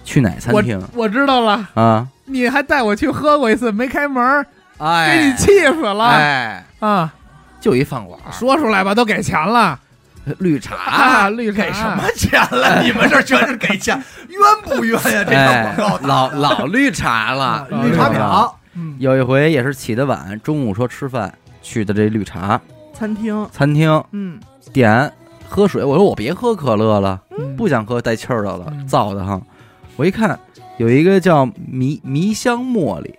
去哪餐厅我知道了，啊？你还带我去喝过一次，没开门哎，给哎，你气死了哎，啊！就一饭馆，说出来吧，都给钱了绿茶，啊！绿茶。给什么钱了？你们这全是给钱，冤不冤呀？这哎个广告，老老绿茶了，啊绿茶婊，嗯，有一回也是起得晚，中午说吃饭，去的这绿茶。餐厅，餐厅。嗯，点喝水，我说我别喝可乐了，嗯。不想喝带气儿的了，嗯。燥的哈。我一看有一个叫迷迷香茉莉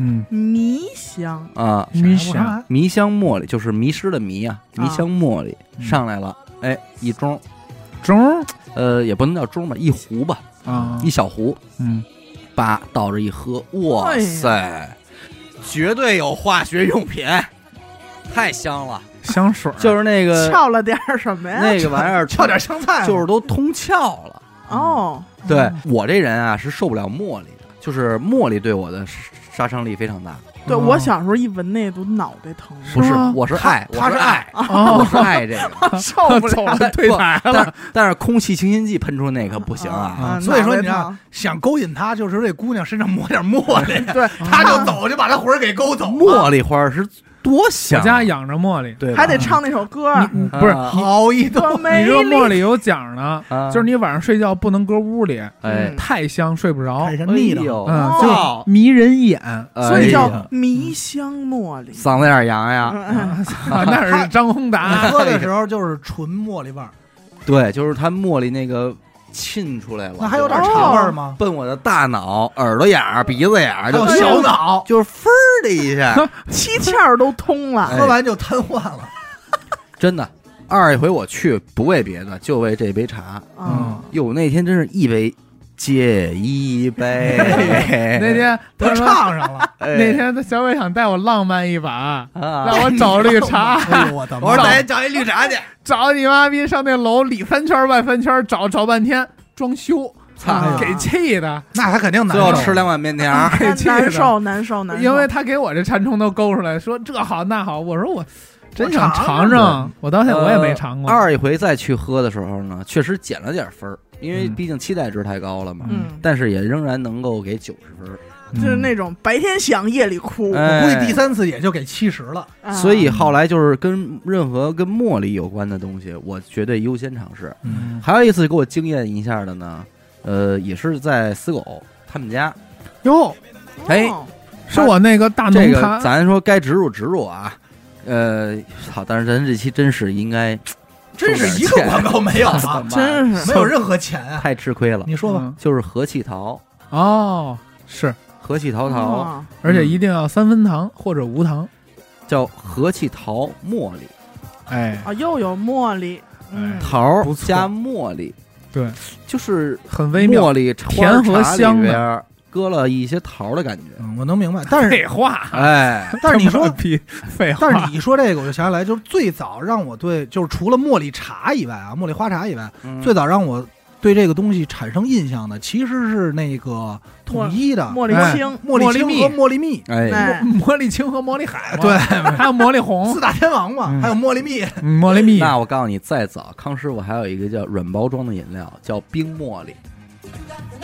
嗯，迷香，啊，迷香。迷香茉莉就是迷失的迷啊，迷香茉莉嗯。上来了，哎，一盅，盅呃，也不能叫盅吧，一壶吧，啊。一，小壶，嗯，叭倒着一喝，哇塞，绝对有化学用品，太香了，香水 就是那个翘了点什么呀？那个玩意儿，翘点香菜，就是都通窍了。哦，对我这人啊是受不了茉莉的，就是茉莉对我的杀伤力非常大。对哦我小时候一闻那都脑袋疼，不是，我是爱，他是我是爱，我哦，是爱这个。受不 走了。了退台但了，但是空气清新剂喷出那可不行啊！啊！所以说你脑袋看，想勾引他，就是这姑娘身上抹点茉莉，对，他就走，就把他魂儿给勾走了。茉莉花是多香啊，我家养着茉莉，对，还得唱那首歌，不是啊。好一朵，你说。茉莉有讲呢，啊。就是你晚上睡觉不能搁屋里，哎。嗯，太香睡不着。太，像腻的。哎嗯，哦。就迷人眼，所以叫迷香茉莉。嗓子眼儿痒痒。嗯。啊 那是张宏达，喝的时候就是纯茉莉味儿，对，就是它茉莉那个沁出来了，那还有点哦茶味儿吗？奔我的大脑、耳朵眼儿、鼻子眼儿，还就小脑，就是分儿的一下，七窍都通了。哎喝完就瘫痪了。真的。二一回我去不为别的，就为这杯茶。嗯，哟，那天真是一杯接一杯。那天他唱上了，哎那天他小伟想带我浪漫一把，啊，让我找绿茶，我的妈！我说咱找一绿茶去。找你妈逼上那楼里三圈外三圈，找找半天装修，操啊给气的，那他肯定难受最后受。吃两碗面条。给气的难受难受难受。因为他给我这馋虫都勾出来，说这好那好，我说我真想尝尝尝，我到现在我也没尝过。呃二一回再去喝的时候呢，确实减了点分儿，因为嗯毕竟期待值太高了嘛。嗯，但是也仍然能够给九十分。就是那种白天想夜里哭。哎我估计第三次也就给七十了。啊所以后来就是跟任何跟茉莉有关的东西，我绝对优先尝试。嗯还有一次给我惊艳一下的呢，呃，也是在死狗他们家。哟，哎哦是我那个大这个，咱说该植入植入啊，呃，好，但是咱这期真是应该真是一个广告没有啊，妈真是 没有任何钱啊！太吃亏了。你说吧，嗯。就是和气桃，哦，是，和气桃桃。哦。而且一定要三分糖或者无糖。叫和气桃茉莉，哎，啊，又有茉莉，嗯，桃儿加茉莉，对，就是很微妙。茉。莉甜和香的里边儿搁了一些桃儿的感觉。嗯，我能明白。但是，废话，哎，但是你说废话，但是你说这个，我就想起来，就是最早让我对，就是除了茉莉茶以外啊，茉莉花茶以外，嗯最早让我对这个东西产生印象的，其实是那个统一的茉莉哎清，茉莉清茉莉蜜和茉莉蜜，哎，哎，茉莉青和茉莉海，对，还有茉莉红四、大天王嘛，嗯还有茉莉蜜，嗯茉莉蜜，那我告诉你，再早康师傅还有一个叫软包装的饮料，叫冰茉莉，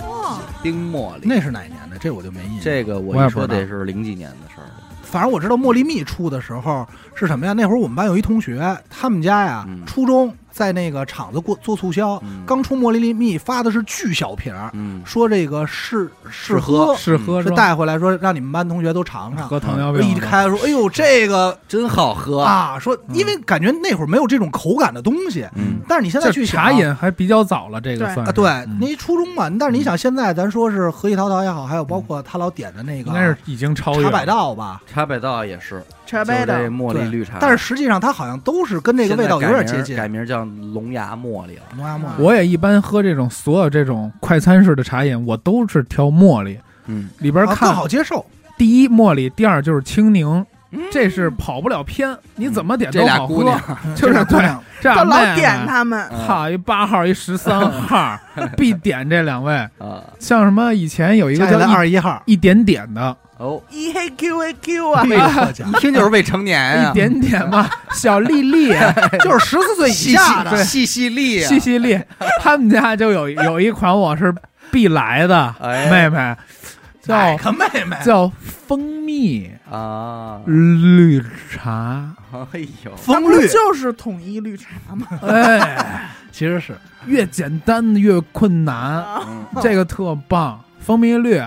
哦冰茉莉。那是哪年的？这我就没印象。这个我一说得是零几年的事儿了。反正我知道茉莉蜜出的时候是什么呀？那会儿我们班有一同学，他们家呀，嗯初中在那个厂子过做促销，嗯。刚出茉莉蜜发的是巨小瓶儿，嗯，说这个适适喝。喝，是是喝是？带回来说让你们班同学都尝尝。喝糖尿病一开说，哎呦，这个真好喝。啊，说因为感觉那会儿没有这种口感的东西，嗯，但是你现在去茶饮还比较早了，这个算啊，对，嗯。那初中嘛，但是你想现在咱说是和气桃桃也好，还有包括他老点的那个应该是已经超越茶百。道吧，茶百道也是，茶杯的，对茉莉绿茶。但是实际上它好像都是跟这个味道有点接近。改名叫龙牙茉莉了。龙牙茉莉我也一般喝这种所有这种快餐式的茶饮，我都是挑茉莉，嗯里边看啊更好接受，第一茉莉，第二就是青柠，这是跑不了偏，你怎么点这都好喝俩姑娘。就是对这俩妹妹点他们，嗯好一八号一十三号，必点这两位。啊像什么以前有一个叫二十一号，一一点点的，哦，一黑 Q A Q 啊，一听就是未成年呀，一点点嘛，小丽丽、就是十四岁以细下的，细细粒啊，西西丽，他们家就有有一款我是必来的。哎。妹妹，叫哪个妹妹？叫蜂蜜。啊，绿茶，哎呦，那风绿。就是统一绿茶嘛？哎，其实是。越简单越困难，这个特棒，蜂蜜绿。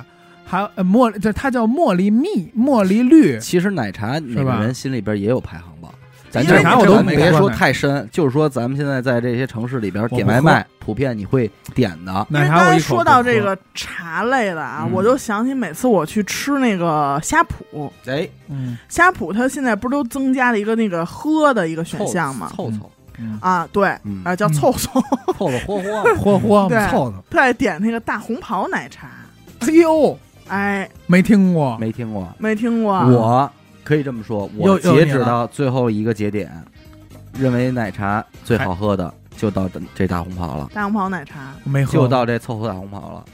还有呃茉莉，这它叫茉莉蜜、茉莉绿，其实奶茶每个吧？人心里边也有排行榜。咱因为就奶茶我都没别说太深，就是说咱们现在在这些城市里边点外卖，普遍你会点的。因为奶茶我说到这个茶类的啊，嗯。我就想起每次我去吃那个虾脯，哎，嗯。虾脯它现在不是都增加了一个那个喝的一个选项吗？凑凑。嗯，啊，对，嗯。啊叫嗯。凑凑，凑凑合合。霍霍，对凑凑。特爱点那个大红袍奶茶。哎呦，哎，没听过，没听过，没听过。我可以这么说，我截止到最后一个节点，认为奶茶最好喝的就到这这大红袍了，大红袍奶茶，没喝，就到这凑合大红袍了。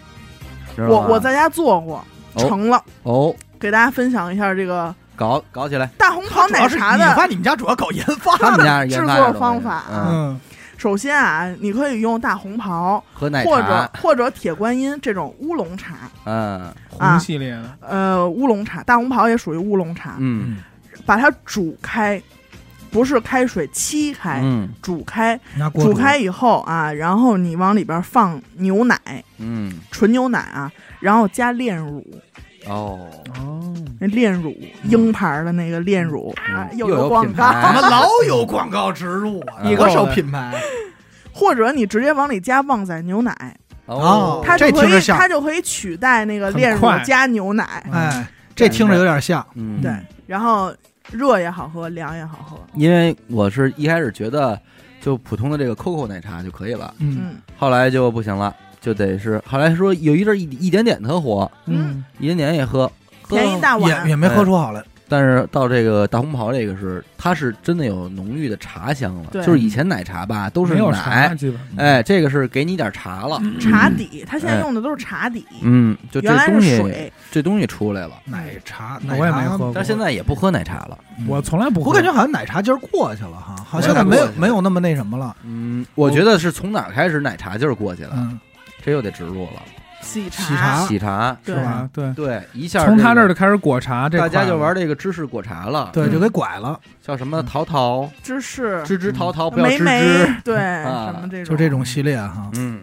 我我在家做过，哦。成了，哦，给大家分享一下这个搞搞起来，大红袍奶茶的你发的你们家主要搞研发，他们家制作方法。嗯，嗯，首先啊，你可以用大红袍和奶或者，或者铁观音这种乌龙茶，嗯。红系列的，呃，乌龙茶，大红袍也属于乌龙茶，嗯。把它煮开，不是开水沏开，嗯。煮开，煮开以后啊，然后你往里边放牛奶，嗯，纯牛奶啊，然后加炼乳，哦，哦，那炼乳鹰牌的那个炼乳，嗯。啊，又有广告，牌。怎么老有广告植入啊？一个手品牌？或者你直接往里加旺仔牛奶，哦，它就可以这听着像。它就可以取代那个炼乳加牛奶，哎，这听着有点像。嗯，对，然后热也好喝，凉也好喝，因为我是一开始觉得就普通的这个 COCO 奶茶就可以了，嗯，嗯，后来就不行了，就得是后来说有一阵儿一一点点特火，嗯，一点点也喝，喝便宜大碗，也也没喝出好来。但是到这个大红袍这个是，它是真的有浓郁的茶香了。对就是以前奶茶吧都是没有茶，奶，哎，这个是给你点茶了，茶底，它现在哎用的都是茶底，嗯，就这东西，这东西出来了，奶茶，我也没喝过，但现在也不喝奶茶了。我从来不喝，我感觉好像奶茶劲儿过去了哈，好像现在没有没有那么那什么了。嗯，我觉得是从哪儿开始奶茶劲儿过去了，嗯，这又得植入了，喜茶，喜茶喜茶，是吧？对，对，一下从他这儿就就开始果茶，这大家就玩这个芝士果茶了，对，就给拐了，叫什么桃桃、芝士、芝芝桃桃，不要芝芝，，对，啊什么这种，就这种系列哈。嗯，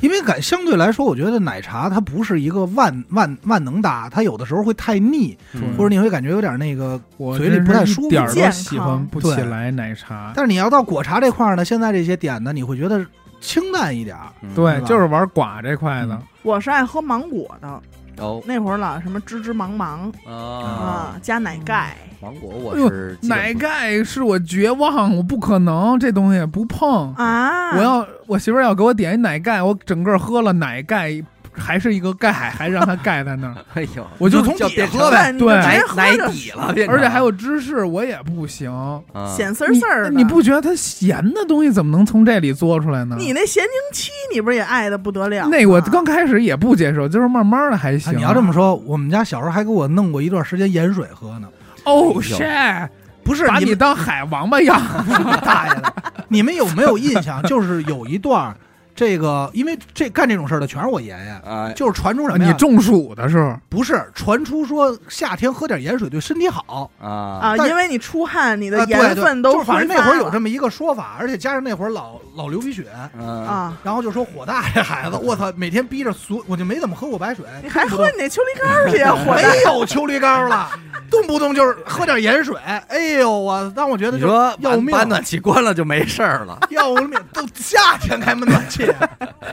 因为感相对来说，我觉得奶茶它不是一个万万万能搭，它有的时候会太腻，嗯或者你会感觉有点那个。我嘴里不太舒服点儿健康都喜欢不起对来奶茶。但是你要到果茶这块儿呢，现在这些点呢，你会觉得清淡一点儿。嗯。对就是玩寡这块的。嗯，我是爱喝芒果的，哦。那会儿老什么芝芝芒芒啊，啊，加奶盖，芒果我是奶盖是我绝望，我不可能这东西不碰。啊，我要我媳妇儿要给我点一奶盖，我整个喝了奶盖还是一个盖，还让它盖在那儿，哎呦，我就从底下喝呗对，奶奶底了，而且还有芝士，我也不行。啊咸丝儿丝儿的，你你不觉得它咸的东西怎么能从这里做出来呢？你那咸宁七，你不是也爱的不得了吗？那我刚开始也不接受，就是慢慢的还啊行。你要这么说，我们家小时候还给我弄过一段时间盐水喝呢。哦有 shit，不是把你当海王八养。大爷的！你们有没有印象？就是有一段儿，这个因为这干这种事儿的全是我爷爷，啊，就是传出什么呀？你中暑的时候，不是传出说夏天喝点盐水对身体好。啊啊，但因为你出汗，你的盐分都就是反正那会儿有这么一个说法，而且加上那会儿老老流鼻血，嗯啊。然后就说火大这孩子，我操，每天逼着所我就没怎么喝过白水，你还喝你那秋梨膏去 没有秋梨膏了，动不动就是喝点盐水。哎呦我，但我觉得就你说要命把把暖气关了就没事儿了，要命，都夏天开门暖气，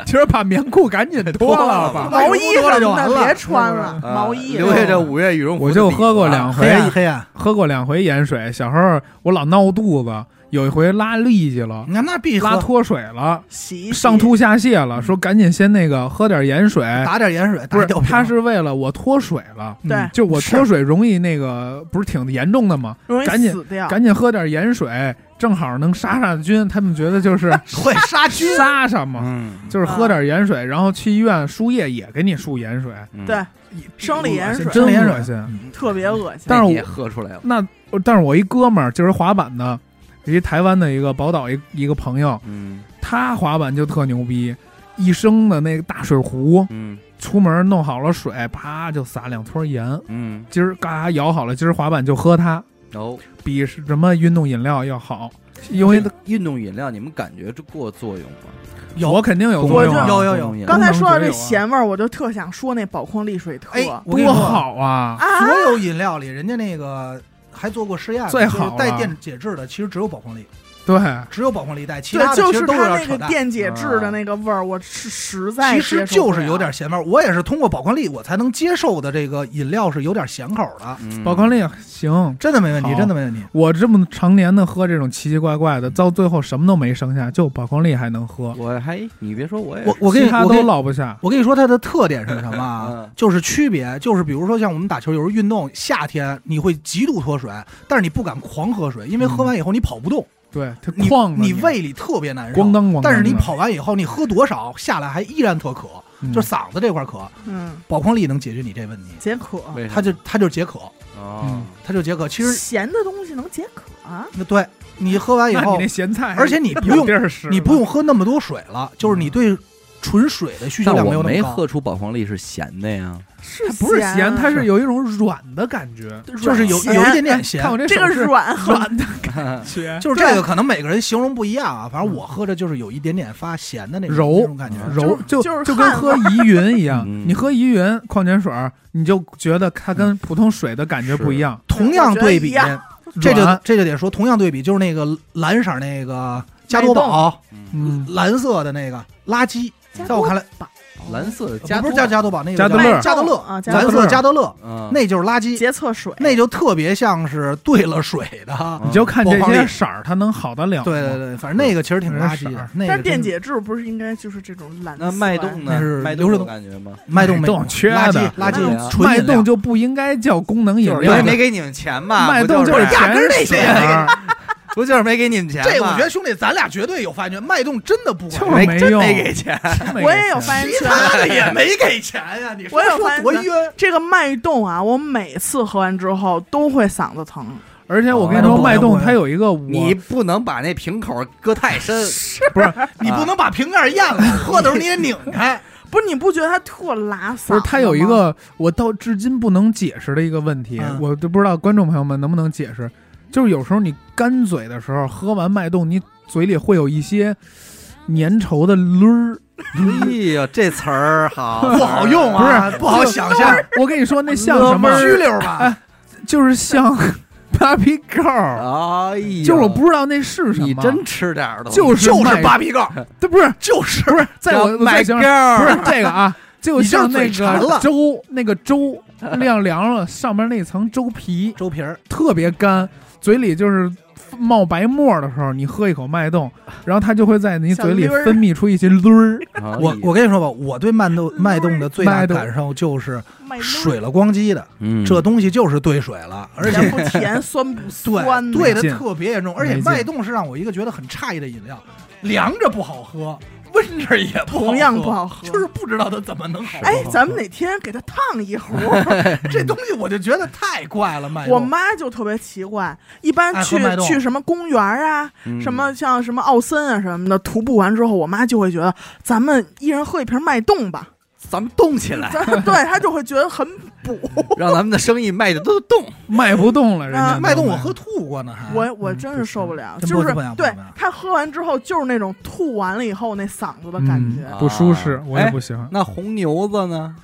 其实把棉裤赶紧脱了吧。毛衣多了什么的就完了别穿了，啊毛衣留下这五月羽绒服我就喝过两回黑暗黑暗。喝过两回盐水。小时候我老闹肚子，有一回拉痢疾了，拉脱水了，洗洗上吐下泻了，说赶紧先那个喝点盐水。打点盐水，不是他是为了我脱水了，就我脱水容易那个不是挺严重的吗？容易赶紧。赶紧喝点盐水，正好能杀杀菌。他们觉得就是 会杀菌。杀杀嘛，嗯，就是喝点盐水，然后去医院输液也给你输盐水，嗯。对，生理盐水。真生理盐水恶心。特别恶心。但是我也喝出来了，那但是我一哥们儿就是滑板的，一台湾的一个宝岛一一个朋友，嗯。他滑板就特牛逼，一升的那个大水壶，嗯。出门弄好了水，啪就撒两撮盐，嗯，今儿嘎摇好了，今儿滑板就喝它，哦，比什么运动饮料要好，因为运动饮料你们感觉这过作用吗？有我肯定有作用啊，有有有。刚才说到这咸味儿，我就特想说那宝矿力水特多好啊！啊，所有饮料里，人家那个还做过实验，最好就是带电解质的，其实只有宝矿力，对，只有宝矿力带，其对他，的其实都就是它有点扯淡。那个电解质的那个味儿，我是实在其实就是有点咸味儿，我也是通过宝矿力我才能接受的。这个饮料是有点咸口的，嗯宝矿力行。真的没问题，真的没问题。我这么常年的喝这种奇奇怪怪的，到最后什么都没剩下，就宝矿力还能喝，我还你别说，我也我我跟其他都你我跟你落不下。我跟你说，它的特点是什么？就是区别，就是比如说像我们打球，有时候运动，夏天你会极度脱水，但是你不敢狂喝水，因为喝完以后你跑不动，对，它你旷你胃里特别难受。咣当咣当，但是你跑完以后，你喝多少下来还依然特渴，嗯就嗓子这块渴，嗯宝矿力能解决你这问题。解渴。它就它就解渴，哦，它就解渴。其实咸的东西能解渴啊？那对你喝完以后那你那，咸菜，而且你不用你不用喝那么多水了，就是你对纯水的需求量但我没有那么高。喝出宝矿力是咸的呀，是它不是咸咸，它啊是有一种软的感觉，就是有有一点点咸看，我这这个软软的感觉，就是这个可能每个人形容不一样啊。反正我喝着就是有一点点发咸的那种柔感觉。柔就就跟喝怡云一样，嗯。你喝怡云矿泉水，你就觉得它跟普通水的感觉不一样，同样对比这就这就得说，同样对比 就是那个蓝色那个加多宝，嗯，蓝色的那个垃圾，在我看来，蓝色的加不是叫加多宝，那个加德乐加德乐啊蓝色加德乐，嗯，那就是垃圾，洁厕水，那就特别像是兑了水的。你就看这些色儿，它能好得了吗？对对对，反正那个其实挺垃圾。的但是电解质不是应该就是这种蓝色？那脉动呢？那是脉动有流水动感觉吗？脉动没缺垃圾的垃圾脉动就不应该叫功能饮就是料，没给你们钱吧，脉动就是压根儿那甜水谁也没给儿，不就是没给你们钱吗？这我觉得兄弟，咱俩绝对有发言权。脉动真的不就管用，是没真没给钱，我也有发言权。他的也没给钱呀。你说我有说发言权多冤？这个脉动啊，我每次喝完之后都会嗓子疼。而且我跟你哦说，脉动它有一个你不能把那瓶口搁太深，不是你不能把瓶盖咽了，喝的时候你得拧开。不是你不觉得它特拉嗓？不是它有一个我到至今不能解释的一个问题，嗯我都不知道观众朋友们能不能解释。就是有时候你干嘴的时候，喝完脉动，你嘴里会有一些粘稠的捋儿。哎呦，这词儿好不好用啊，不是不好想象，我跟你说，那像什么？虚溜吧？就是像芭比膏儿，哎呀，就是我不知道那是什么。你真吃点儿东西，就是就是麦芭比膏，这不是。就是。不是，在我我麦再形容膏不是这个啊，就像那个粥，那个粥晾凉了，上面那层粥皮 粥皮儿。特别干，嘴里就是冒白沫的时候，你喝一口脉动，然后它就会在你嘴里分泌出一些捋儿。我我跟你说吧，我对脉动脉动的最大的感受就是水了光机的，嗯。这东西就是兑水了，而且甜不甜，酸不酸的？对兑的特别严重，而且脉动是让我一个觉得很诧异的饮料，凉着不好喝，温着也不同样不好喝就是不知道它怎么能好喝。哎，咱们哪天给它烫一壶？这东西我就觉得太怪了，麦。我妈就特别奇怪，一般去去什么公园啊，嗯什么像什么奥森啊什么的，徒步完之后，我妈就会觉得咱们一人喝一瓶脉动吧，咱们动起来，对她就会觉得很补。让咱们的生意卖的都动。卖不动了，人家啊都脉动我喝吐过呢，还我我真是受不了，真就是对想不想她喝完之后就是那种吐完了以后那嗓子的感觉。嗯不舒适啊，我也不喜欢。那红牛子呢？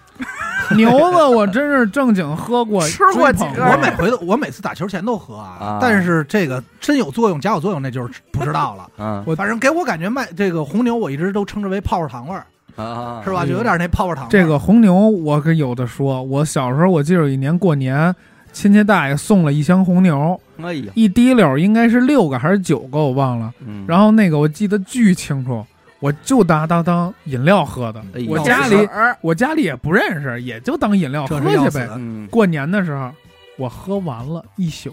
牛子我真是正经喝过，吃过几个我每回都我每次打球前都喝啊啊，但是这个真有作用假有作用那就是不知道了。嗯我反正给我感觉卖这个红牛，我一直都称之为泡泡糖味儿，啊，是吧？就有点那泡泡糖味儿。这个红牛，我可有的说。我小时候，我记得有一年过年，亲戚大爷送了一箱红牛，哎呀，一滴溜儿应该是六个还是九个，我忘了。嗯然后那个我记得巨清楚，我就当当当饮料喝的哎。呦我家里我家里也不认识，也就当饮料喝这是要去呗。死的。嗯，过年的时候，我喝完了一宿，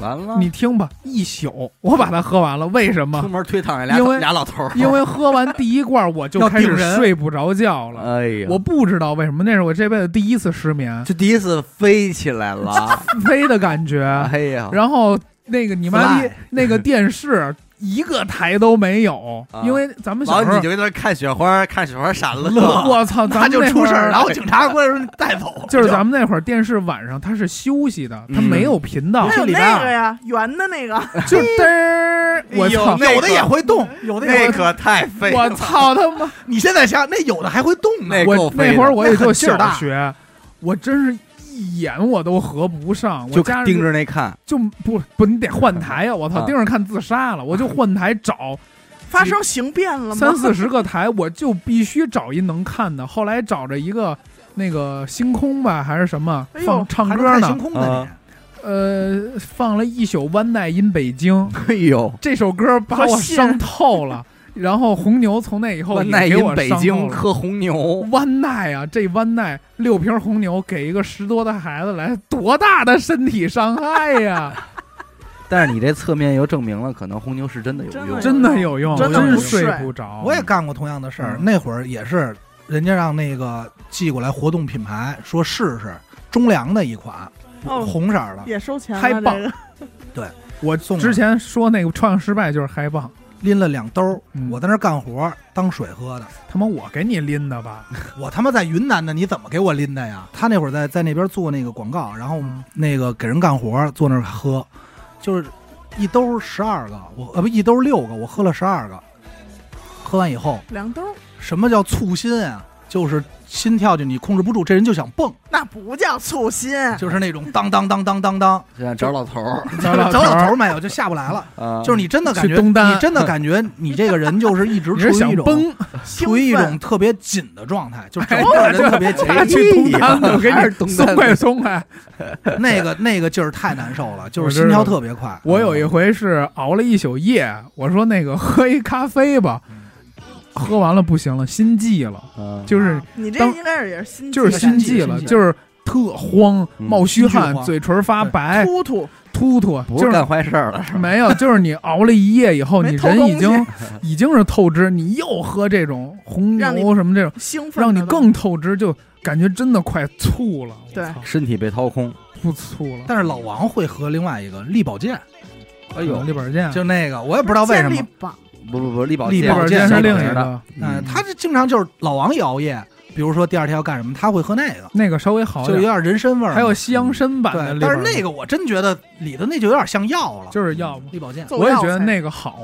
完了，你听吧，一宿我把它喝完了。为什出么？门推躺下俩因为俩老头儿，因为喝完第一罐我就 开始顶人睡不着觉了。哎呀，我不知道为什么，那是我这辈子第一次失眠，就第一次飞起来了，飞的感觉。哎呀，然后那个你妈逼那个电视一个台都没有，啊。因为咱们小时候你就，在那看雪花，看雪花闪了，我操，咱们就出事儿，然后警察过来带走。就是咱们那会儿电视晚上它是休息的，它嗯没有频道还，有那个呀，圆的那个，就嘚儿，我操。有的也会动，有的也会。那可太飞了，我操他妈！你现在想，那有的还会动呢。我那会儿我也就大。学，我真是一眼我都合不上，我就家盯着那看，就不不，你得换台呀！我操，啊盯着看自杀了，我就换台找 发生形变了吗？三四十个台，我就必须找一能看的。后来找着一个那个星空吧，还是什么放唱歌呢星呢？空的呃，放了一宿《One Night in 北京》哎呦，这首歌把我伤透了。然后红牛从那以后也万奈给我。京喝红牛，湾奈啊，这湾奈六瓶红牛给一个十多的孩子来，多大的身体伤害呀！但是你这侧面又证明了，可能红牛是真的有用真的，有用，真的真睡睡不着。我也干过同样的事儿。嗯那会儿也是，人家让那个寄过来活动品牌，说试试中粮的一款哦红色的，也收钱了，嗨棒这个我送之前说那个创业失败就是嗨棒，拎了两兜嗯。我在那儿干活当水喝的。他妈我给你拎的吧？我他妈在云南的，你怎么给我拎的呀？他那会儿在在那边做那个广告，然后那个给人干活，坐那儿喝，就是一兜十二个，我呃不一兜六个，我喝了十二个。喝完以后，两兜儿什么叫促心啊？就是心跳就你控制不住，这人就想蹦，那不叫粗心，就是那种当当当当当当，现在找老头儿。找老头儿没有就下不来了。啊，就是你真的感觉，去东单。你真的感觉你这个人就是一直 你是处于一种？处于一种特别紧的状态，就整哎个人特别紧。他去东单，我给还是你单松快松快。那个那个劲儿太难受了，就是心跳特别快。我有一回是熬了一宿夜，我说那个喝一咖啡吧，喝完了不行了，心悸了，啊。就是啊你这当应该是也是心就是悸心悸了，心悸就是特慌，嗯。冒虚汗心悸，慌。嘴唇发白，突突，突突，不就是是干坏事儿了，是吧？没有，就是你熬了一夜以后，你人已经 已经是透支，你又喝这种红让你牛什么这种，兴奋，让你更透支，就感觉真的快吐了。我对。操。身体被掏空，不吐了。但是老王会喝另外一个力保健，哎呦，力保健，就那个我也不知道为什么。健力，宝不不不，力保健是另一，个，嗯，他这经常就是老王也熬夜，比如说第二天要干什么，他会喝那个，那个稍微好。就有点人参味儿。还有西洋参版的对，但是那个我真觉得里头那就有点像药了，就是药嘛，力保健。我也觉得那个好，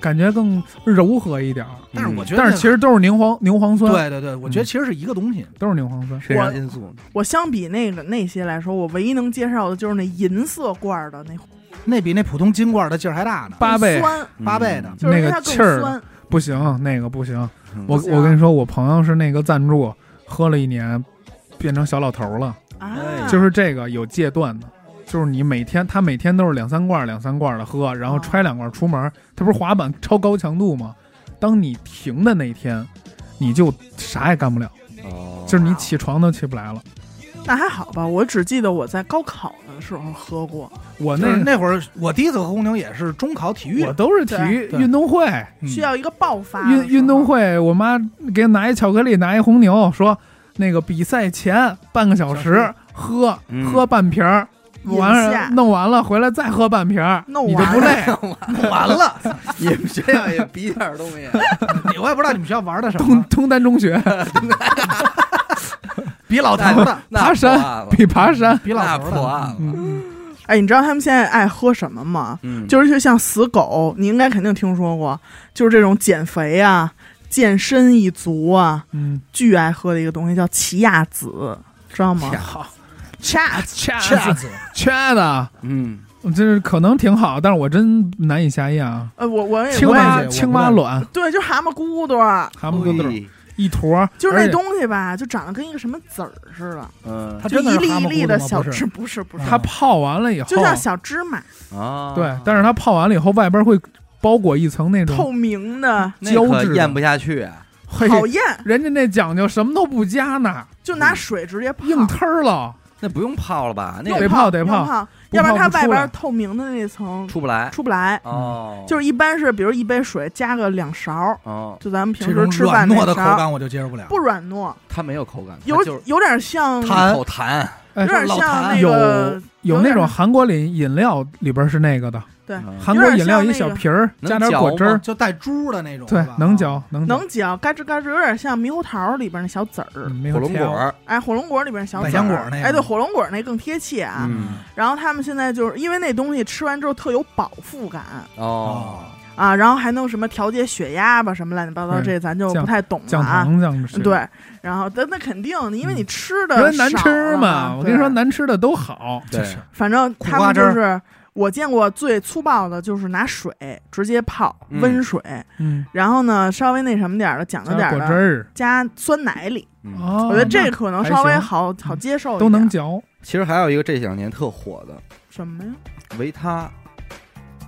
感觉更柔和一点儿。但是我觉得但，是其实都是牛磺牛磺酸，对对对，我觉得其实是一个东西。都是牛磺酸。肾上腺素，我相比那个那些来说，我唯一能介绍的就是那银色罐儿的那那比那普通金罐的劲儿还大呢。八倍酸，八倍的那个气儿。不行，那个不行。嗯我我跟你说，我朋友是那个赞助，喝了一年，变成小老头了。啊哎，就是这个有戒断的，就是你每天他每天都是两三罐儿两三罐的喝，然后哦揣两罐出门。他不是滑板超高强度吗？当你停的那天，你就啥也干不了，哦，就是你起床都起不来了。那还好吧，我只记得我在高考的时候喝过，我那那会儿我第一次喝红牛也是中考体育。我，都是体育运动会，嗯。需要一个爆发运运动会，我妈给拿一巧克力，拿一红牛，说那个比赛前半个小时喝嗯。喝半瓶儿，完了弄完了回来再喝半瓶儿，弄你就不完累。完了，你们学校也比点儿东西，我也不知道你们学校玩的什东么，东单中学 比老头的，爬山 比爬山，比老头的。那破案了，嗯，哎，你知道他们现在爱喝什么吗？嗯，就是就像死狗，你应该肯定听说过，就是这种减肥啊、健身一族啊，嗯，巨爱喝的一个东西叫奇亚籽，知道吗？好，恰恰恰子，掐的，嗯，这是可能挺好，但是我真难以下咽啊。呃，我我也青蛙青蛙卵，对，就蛤蟆骨朵，蛤蟆骨头，哎一坨，就是那东西吧，就长得跟一个什么籽儿似的，嗯它就一粒一粒的小芝，不是不是，它泡完了以后，就像小芝麻，啊，对，但是它泡完了以后，外边会包裹一层那种透明的，胶质的咽不下去 讨厌，人家那讲究什么都不加呢，就拿水直接泡，硬忒儿了。那不用泡了吧？那得泡得泡要不然它外边透明的那层出不来出不来。哦，就是一般是，比如一杯水加个两勺，哦，就咱们平时吃软糯的口饭那勺，感我就接受不了。不软糯，它没有口感，有有点像，弹一口痰。哎有点像那个有有那种韩国里饮料里边是那个的，对嗯韩国饮料一小瓶儿，加点果汁儿，就带珠的那种，对，能嚼能嚼。能嚼，嘎吱嘎吱，有点像猕猴桃里边那小籽儿。火龙果，哎，火龙果里边小籽儿百香果那个哎，对，火龙果那更贴切啊。嗯，然后他们现在就是因为那东西吃完之后特有饱腹感哦，啊，然后还能什么调节血压吧，什么乱七八糟，这咱就不太懂了降啊。糖降脂，对，然后那那肯定的，因为你吃的因为难少吃嘛。我跟你说，难吃的都好。对，反正他们就是我见过最粗暴的，就是拿水直接泡嗯温水，嗯，然后呢稍微那什么点儿的讲究点儿的，果汁儿，加酸奶里。我觉得这可能稍微好好接受一点，都能嚼。其实还有一个这两年特火的什么呀？维他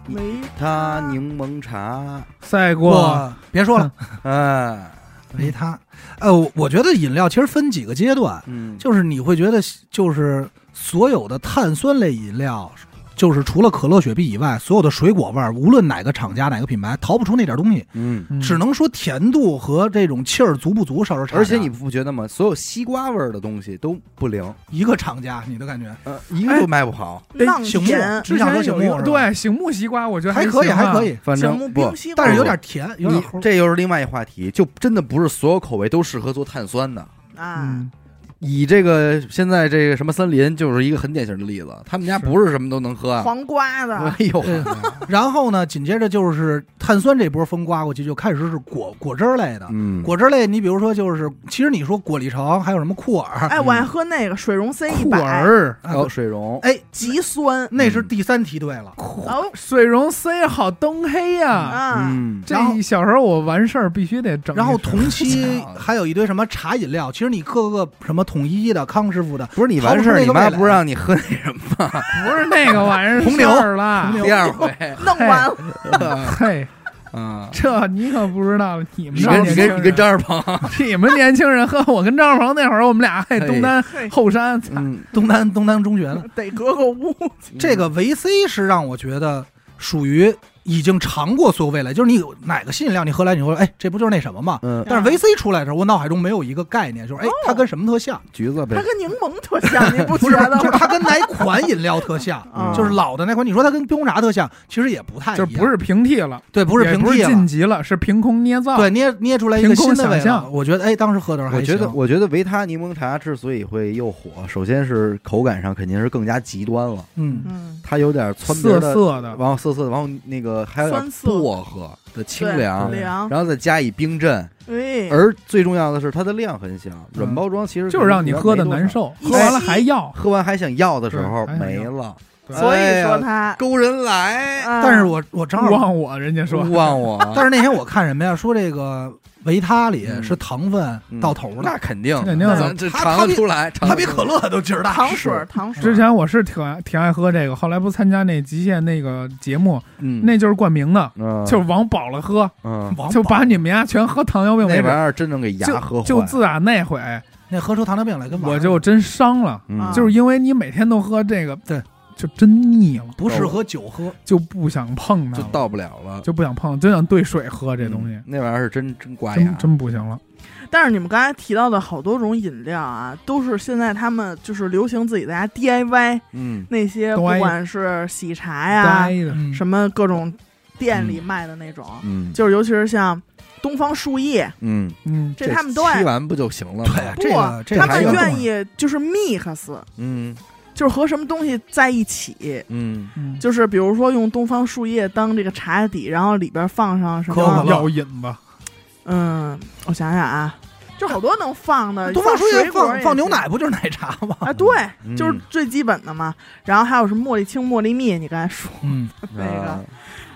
维他柠檬茶，赛过，别说了，哎，维他，呃，我我觉得饮料其实分几个阶段，嗯，就是你会觉得就是所有的碳酸类饮料。就是除了可乐、雪碧以外，所有的水果味儿，无论哪个厂家、哪个品牌，逃不出那点东西。嗯。嗯只能说甜度和这种气儿足不足稍稍差点。而且你不觉得吗？所有西瓜味儿的东西都不灵，一个厂家，你的感觉呃，一个都卖不好。浪醒目甜，之你想说醒目对醒目西瓜，我觉得还可以，还可。以，反醒目正不冰，西瓜，但是有点甜，有点齁。这又是另外一话题，就真的不是所有口味都适合做碳酸的。啊，嗯，以这个现在这个什么森林就是一个很典型的例子，他们家不是什么都能喝啊。黄瓜的哎呦，嗯 然后呢，紧接着就是碳酸这波风刮过去，就开始是果果汁类的。嗯，果汁类，你比如说就是，其实你说果粒橙，还有什么库尔，哎，我爱喝那个水溶 C 一库百，尔，还有水溶，哎，极酸。那是第三梯队了。哦。水溶 C 好灯黑呀。啊，嗯，这然后小时候我完事儿必须得整。然后同期 还有一堆什么茶饮料，其实你各个什么统一的、康师傅的，不是你完事儿，你妈不让你喝那什么？不是那个玩意儿红牛。了。第二回，弄完了，嘿，嗯，这你可不知道，你们你这跟你跟你跟年轻人，张二鹏，你们年轻人喝，我跟张二鹏那会儿，我们俩还东单后山，嗯，东单东单中学呢。得隔个屋，这个维 C 是让我觉得属于已经尝过所有味蕾，就是你有哪个新饮料你喝来，你会说，哎，这不就是那什么吗？嗯，但是维 C 出来的时候，我脑海中没有一个概念，就是哎，它跟什么特像？橘子呗它，跟柠檬特像，你不觉得吗？就是它跟哪款饮料特像？嗯就是老的那款，你说它跟冰红茶特像，其实也不太就不是平替了，对，不是平替了晋级了，是凭空捏造。对，捏捏出来一个新的味道。我觉得，哎，当时喝的时候还我觉得，行我觉得维他柠檬茶之所以会又火，首先是口感上肯定是更加极端了，嗯，嗯，它有点窜鼻涩的，涩的，然后涩涩的，然后那个还有点酸涩薄荷的清凉，凉，然后再加以冰镇，哎，而最重要的是它的量很小，软包装其实就是让你喝的难受，喝完了还要。喝完还想要的时候没了，所以说它，勾人来，啊但是我我正好，忘我，人家说勿忘我，但是那天我看什么呀？说这个维他里嗯。是糖分嗯。到头了那，肯定，肯定咱这尝得出来，尝得出来。它比可乐都劲儿大。糖水是。糖水，之前我是。挺爱挺爱喝这个，后来不参加那极限那个节目，嗯，那就是冠名的，嗯。就是往饱了喝，就把你们家全喝糖尿病。那玩意儿真能给牙喝坏，就就自打那回，那喝出糖尿病来跟我就真伤了，就是因为你每天都喝这个，对，就真腻了，不适合酒喝。就不想碰它，就到不了了，就不想碰，就想兑水喝这东西。嗯，那玩意儿是真真刮牙。真，真不行了。但是你们刚才提到的好多种饮料啊，都是现在他们就是流行自己在家 DIY 嗯。那些，不管是喜茶呀，什么各种店里卖的那种，嗯。就是尤其是像东方树叶，嗯，嗯，这他们都爱。吸完不就行了吗？不，这个这个他们愿意就是 mix，嗯就是和什么东西在一起。嗯嗯就是比如说用东方树叶当这个茶底，然后里边放上什么？药引子，嗯，我想想啊，就好多能放的，东方树叶放放牛奶不就是奶茶吗？啊？对，嗯就是最基本的嘛。然后还有什么茉莉青、茉莉蜜，你刚才说嗯，那个啊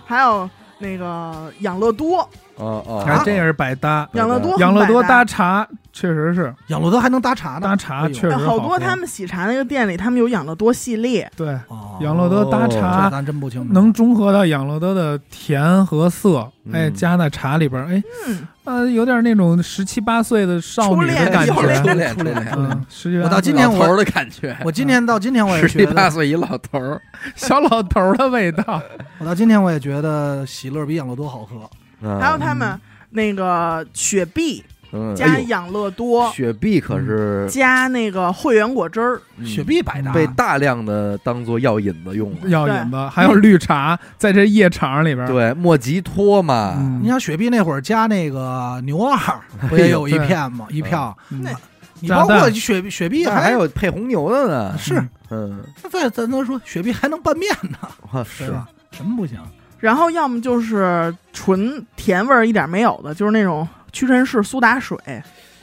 还有那个养乐多，哦哦，哎，这也是百搭。养乐多养乐多搭茶确实是养乐多还能搭茶呢，搭茶确实好多他们喜茶那个店里，他们有养乐多系列，对哦养乐多搭这茶咱真不清楚，能中和到养乐多的甜和涩，嗯哎，加在茶里边儿，哎，嗯，呃，有点那种十七八岁的少女的感初恋觉。初恋初恋，嗯，十七八我到今天我老头儿的感觉，我今天到今天我也十七，八岁一老头儿，小老头儿的味道。我到今天我也觉得喜乐比养乐多好喝。嗯。还有他们那个雪碧嗯，加哎呦。养乐多雪碧可是加那个汇源果汁儿，嗯。雪碧百搭，被大量的当做药引子用了，药引子，还有绿茶，在这夜场里边儿，对，莫吉托嘛，嗯。你想雪碧那会儿加那个牛二，不也有一片吗？一票。嗯。那你包括雪碧，雪碧那还有配红牛的呢，是，嗯，再咱都说雪碧还能拌面呢，哇是。对吧？什么不行？然后要么就是纯甜味儿一点没有的，就是那种屈臣氏苏打水，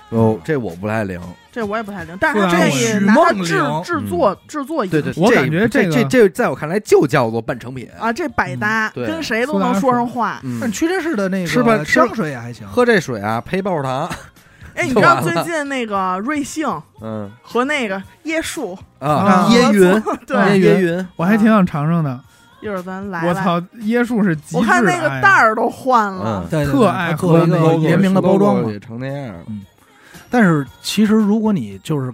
哦，这我不太灵，这我也不太灵，但是它苏打可水以拿它制制作制作饮对对，我感觉这这这在我看来就叫做半成品，啊，这百搭，跟谁都能说上话。嗯。但，屈臣氏的那吃吧个香水也还行，喝这水啊配棒棒糖，哎，你知道最近那个瑞幸嗯。和那个椰树啊，啊。椰云，对。椰椰云，我还挺想尝尝的。一会儿咱来来，我操，椰树是极致我看那个袋儿都换了嗯，对对对特爱喝那个联名的包装嘛。也成那样了，但是其实如果你就是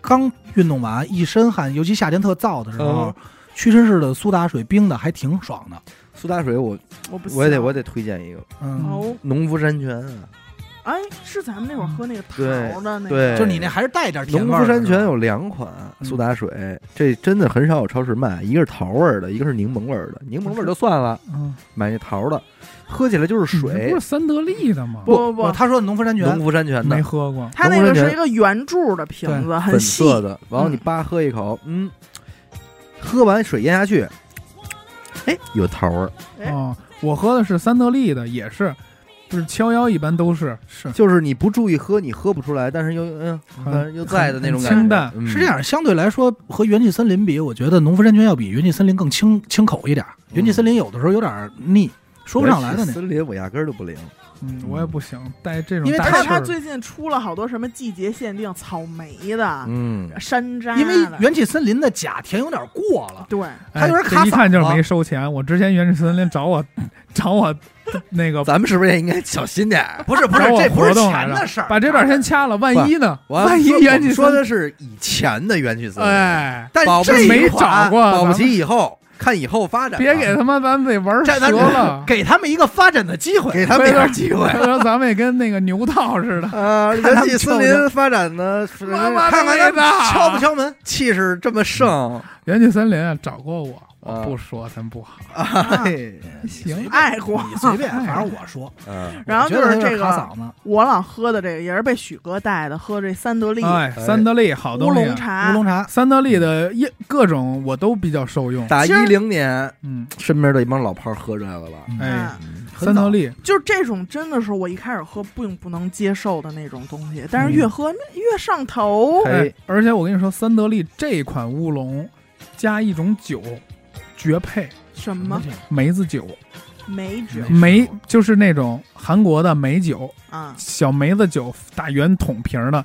刚运动完一身汗，尤其夏天特燥的时候嗯，屈臣氏的苏打水冰的还挺爽的。苏打水我我不我也得行我得推荐一个嗯，哦，农夫山泉啊，哎，是咱们那会儿喝那个对桃的那对。个，就是你那还是带点甜农味儿的。是吧？夫山泉有两款嗯苏打水，这真的很少有超市卖，一个是桃味儿的，一个是柠檬味儿的。柠檬味儿就算了，嗯，买那桃的，喝起来就是水。不是。三得利的吗？不不不，他说的农夫山泉。农夫山泉没喝过。他那个是一个圆柱的瓶子，很细，色的，然后你叭喝一口，嗯，喝完水咽下去，哎，有桃味儿，哎。哦，我喝的是三得利的，也是，就是七幺幺一般都是是就是你不注意喝，你喝不出来，但是又嗯，反正又在的那种感觉。清淡嗯是这，样，相对来说和元气森林比，我觉得农夫山泉要比元气森林更清清口一点。元气森林有的时候有点腻，说不上来的那。森林我压根儿都不灵。嗯，我也不行，带这种因为它最近出了好多什么季节限定草莓的、嗯，山楂，因为元气森林的假甜有点过了，对，它有点哎卡一看就是没收钱。我之前元气森林找我 找我 那个咱们是不是也应该小心点儿？不是不是这不是钱的事儿，把这段先掐了，万一呢？万一说元气森说的是以前的元气森林，哎，但保不这齐没找过，保不齐以后看以后发展，别给他妈咱们得玩折了。给他们一个发展的机会，给他们一点机会。回头咱们也跟那个牛道似的，啊，元气森林发展的看看他们敲不敲门。气势这么盛，元气森林啊找过我，啊我不说咱不好，哎，行，爱过。你随便，反正我说，嗯，然后就是这个，嗓子，我老喝的这个也是被许哥带的，喝这三得利。哎，三得利好乌东西啊，龙茶，乌龙茶。三得利的一各种我都比较受用，打一零年，嗯，身边的一帮老炮儿喝这个了，哎，嗯三得利。就是这种真的是我一开始喝并不能接受的那种东西，但是嗯。越喝越上头。哎哎，而且我跟你说，三得利这款乌龙加一种酒绝配，什么？梅子酒，梅酒。梅就是那种韩国的梅酒，啊？小梅子酒，大圆桶瓶儿的，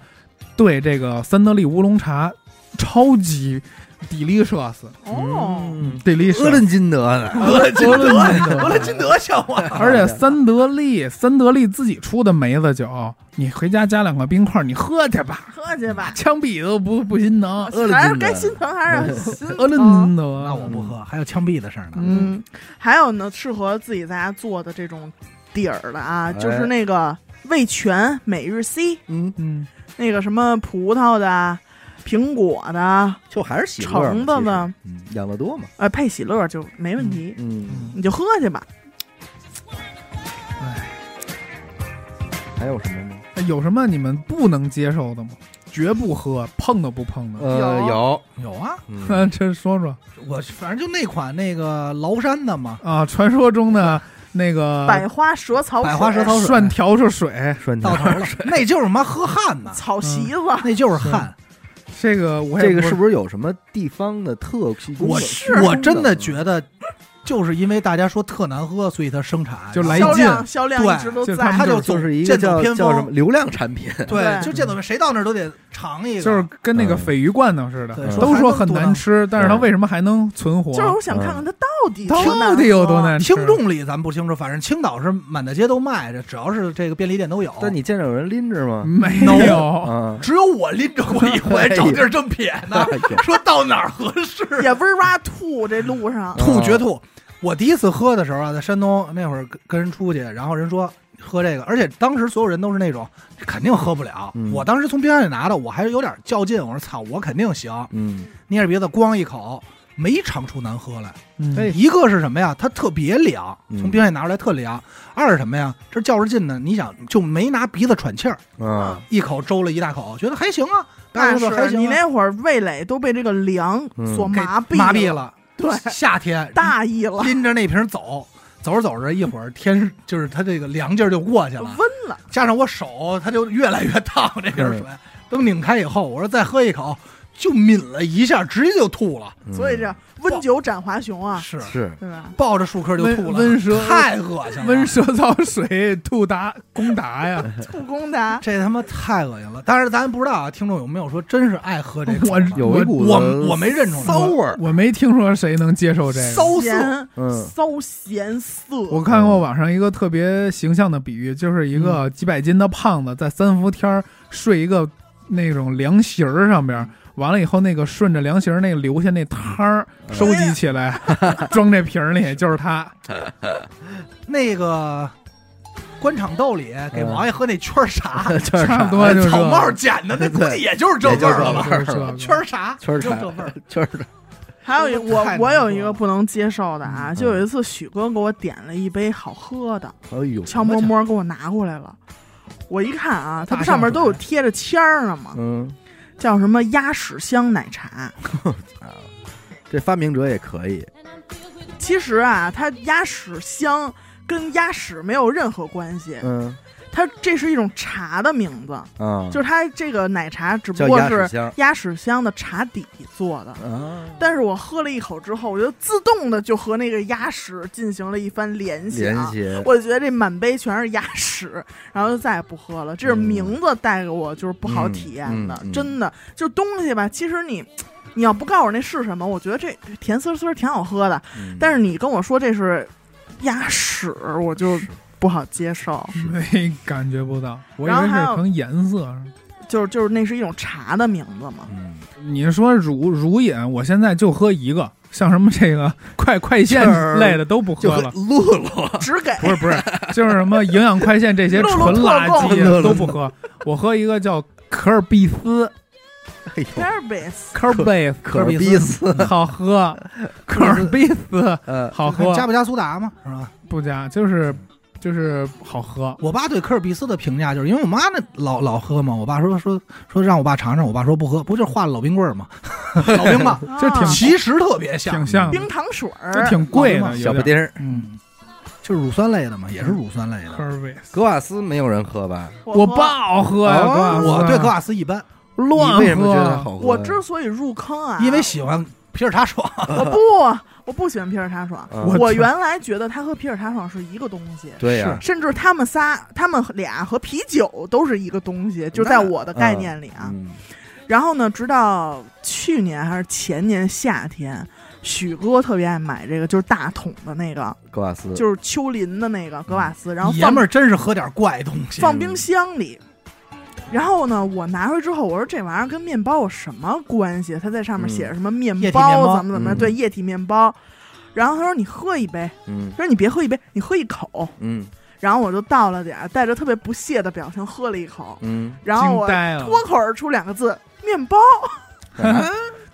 对这个三得利乌龙茶超级 delicious，哦，嗯，delicious，俄伦金德的，俄伦金德，俄伦金德笑话，而且三得利，三得利自己出的梅子酒，你回家加两个冰块，你喝去吧，喝去吧，枪毙都不不心疼。还是该心疼还是心疼。俄伦金德，那我不喝，还有枪毙的事儿呢。嗯，还有呢，适合自己在家做的这种底儿的啊，就是那个味全每日 C，嗯，嗯，那个什么葡萄的、苹果的，就还是喜乐嘛橙子的，其实。嗯，养乐多嘛，呃，配喜乐就没问题，嗯，你就喝去吧。哎，还有什么吗？有什么你们不能接受的吗？绝不喝，碰都不碰的。呃，有。有，有啊，嗯。这说说。我反正就那款那个崂山的嘛，啊，传说中的 那个百花蛇草水、百花蛇草水。涮笤帚水，涮到头了，那就是妈喝汗呢，草席子，那就是汗。这个我也这个是不是有什么地方的特？我是我真的觉得就是因为大家说特难喝，所以它生产就来劲。量销量对一直都就在，它就就是一个剑走叫偏锋叫什么流量产品，对，对。就见到谁到那儿都得尝一个，就是跟那个嗯。鲱鱼罐头似的，都说很难吃，但是它嗯为什么还能存活？就是我想看看它到底多难到底有多喝难吃？听众里咱不清楚，反正青岛是满大街都卖着，只要是这个便利店都有。但你见着有人拎着吗？没有，啊，只有我拎着过一回，找地儿正撇呢，说到哪儿合适，也不是挖吐这路上，嗯吐绝吐。我第一次喝的时候啊，在山东那会儿跟跟人出去，然后人说喝这个，而且当时所有人都是那种肯定喝不了。嗯我当时从冰箱里拿的，我还有点较劲，我说操，我肯定行。嗯，捏着鼻子咣一口，没尝出难喝来。嗯哎一个是什么呀？它特别凉，嗯从冰箱里拿出来特凉。二是什么呀？这较着劲呢，你想就没拿鼻子喘气儿，啊，一口周了一大口，觉得还行啊，那大还行、啊。是你那会儿味蕾都被这个凉嗯所麻痹麻痹，了。对，夏天大意了，拎着那瓶走，走着走着，一会儿天就是它这个凉劲儿就过去了，温了，加上我手它就越来越烫，这瓶水。等拧开以后，我说再喝一口，就抿了一下，直接就吐了，嗯。所以这温酒斩华雄啊，是。是。对吧？抱着树棵就吐了，温温蛇 太恶心了，温蛇遭水，吐达攻达呀！吐公达，这他妈太恶心了。但是咱不知道啊，听众有没有说真是爱喝这个？我有一股我我没认出来骚味儿，我没听说谁能接受这个。骚色，咸嗯。骚咸涩，我看过网上一个特别形象的比喻，就是一个几百斤的胖子在三伏天儿睡一个那种凉席儿上边儿，完了以后那个顺着凉席儿那个留下那汤儿收集起来，装这瓶儿里，就是他。那个官场斗里给王爷喝那圈儿茶，就是差不多就是草帽捡的，那估计也就是这味儿了吧？就是这个圈儿茶，圈儿茶就这味儿。圈儿还有一我我有一个不能接受的啊，嗯。就有一次许哥给我点了一杯好喝的，哎呦，悄摸摸给我拿过来了。我一看啊，它上面都有贴着签儿呢吗？嗯，叫什么鸭屎香奶茶。这发明者也可以，其实啊，它鸭屎香跟鸭屎没有任何关系，嗯它这是一种茶的名字，嗯，就是它这个奶茶只不过是鸭屎香的茶底做的。啊，但是我喝了一口之后，我就自动的就和那个鸭屎进行了一番联想。联系，我觉得这满杯全是鸭屎，然后就再也不喝了。这是名字带给我就是不好体验的，真的。就东西吧，其实你你要不告诉我那是什么，我觉得这甜丝丝挺好喝的。嗯但是你跟我说这是鸭屎，我就不好接受。没感觉不到，我以为是可能颜色。就是就是那是一种茶的名字嘛。嗯你说乳乳饮，我现在就喝一个，像什么这个 快快线就是类的都不喝了。露露，只给不是不是，就是什么营养快线这些 纯垃圾都不喝。我喝一个叫可尔必斯，哎呦，Carbis，可尔贝可尔必斯，好喝，可尔必斯呃，好喝，加不加苏打吗？是吧？不加就是就是好喝。我爸对科尔必斯的评价就是因为我妈那老老喝嘛，我爸说说说让我爸尝尝，我爸说不喝，不就是化了老冰棍儿吗？老冰棒，就挺啊其实特别像，挺像冰糖水儿，这挺贵的，小不丁儿，嗯，就是乳酸类的嘛，也是乳酸类的。科尔贝斯。格瓦斯没有人喝吧？我喝不好喝呀，我对格瓦斯一般，乱你为什么觉得。好喝？我之所以入坑啊，因为喜欢皮尔茶爽。我不，我不喜欢皮尔茶爽。嗯我我原来觉得它和皮尔茶爽是一个东西，对呀，甚至他们仨、他们俩和啤酒都是一个东西，就在我的概念里啊。嗯然后呢，直到去年还是前年夏天，许哥特别爱买这个，就是大桶的那个，格瓦斯就是丘林的那个格瓦斯，然后爷放们儿真是喝点怪东西，放冰箱里。然后呢，我拿回之后，我说这玩意儿跟面包有什么关系？他在上面写着什么面包怎么怎么对，液体面包。然后他说你喝一杯，嗯。他说你别喝一杯，你喝一口。嗯。然后我就倒了点儿，带着特别不屑的表情喝了一口，嗯，然后我脱口而出两个字：面包，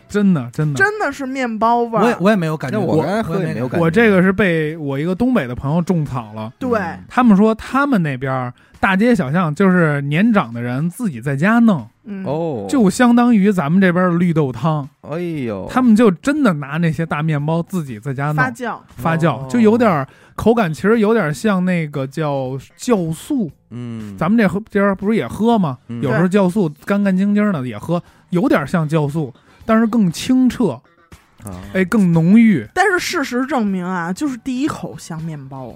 真的真的。真的是面包味儿。我也我也没有感觉我刚才喝也没有感觉。我这个是被我一个东北的朋友种草了，对，嗯。他们说他们那边儿大街小巷就是年长的人自己在家弄，嗯，哦，就相当于咱们这边的绿豆汤，哎呦，他们就真的拿那些大面包自己在家弄发酵，发酵，哦。就有点儿口感，其实有点像那个叫酵素，嗯，咱们这喝今儿不是也喝吗？嗯。有时候酵素干干净净的也喝，有点像酵素，但是更清澈。啊，哎，更浓郁。但是事实证明啊，就是第一口像面包。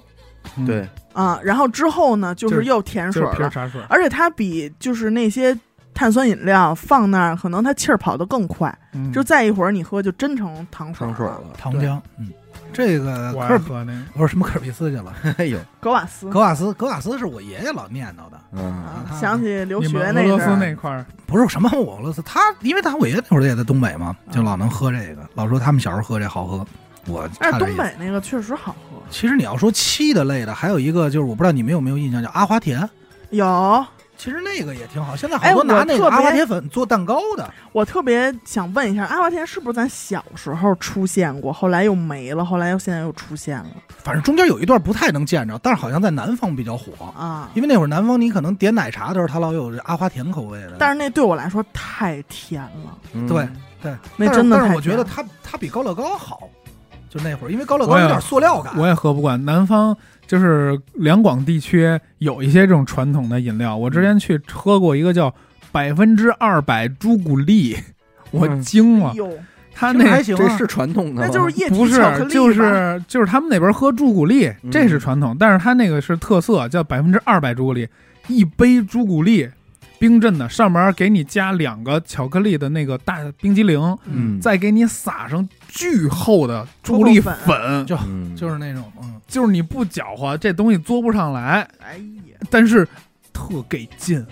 嗯，对，啊，然后之后呢，就就是是又甜水了，茶水。而且它比就是那些碳酸饮料放那儿，可能它气儿跑得更快，嗯。就再一会儿你喝就真成糖水了。汤水了，糖浆，嗯，这个我科尔爱喝那个。不是什么科尔比斯去了，哎呦，格瓦斯。格瓦斯，格瓦斯是我爷爷老念叨的，嗯，想起留学那俄罗斯那块儿，不是什么俄罗斯，他因为他我爷爷那会儿也在东北嘛，就老能喝这个，老说他们小时候喝这好喝，我但是东。北那个确实好喝，其实你要说沏的类的，还有一个就是我不知道你们有没有印象，叫阿华田。有。其实那个也挺好，现在哎好多拿那个阿华田粉做蛋糕的。我特别想问一下，阿华田是不是咱小时候出现过，后来又没了，后来又现在又出现了反正中间有一段不太能见着，但是好像在南方比较火，啊？因为那会儿南方你可能点奶茶的时候，它老有这阿华田口味的。但是那对我来说太甜了，嗯对对，那真的但是我觉得它它比高乐高好，就那会儿，因为高乐高有点塑料感。我也喝不惯。南方就是两广地区有一些这种传统的饮料，我之前去喝过一个叫百分之二百朱古力，我嗯惊了。哟，他那还行、啊，这是传统的吗，那就是液体不是巧克力吧就是就是他们那边喝朱古力，嗯这是传统，但是他那个是特色，叫百分之二百朱古力，一杯朱古力。冰镇的，上面给你加两个巧克力的那个大冰激凌，嗯，再给你撒上巨厚的朱古力朱古粉，就嗯。就是那种嗯，就是你不搅和，这东西嘬不上来，哎呀，但是特给劲，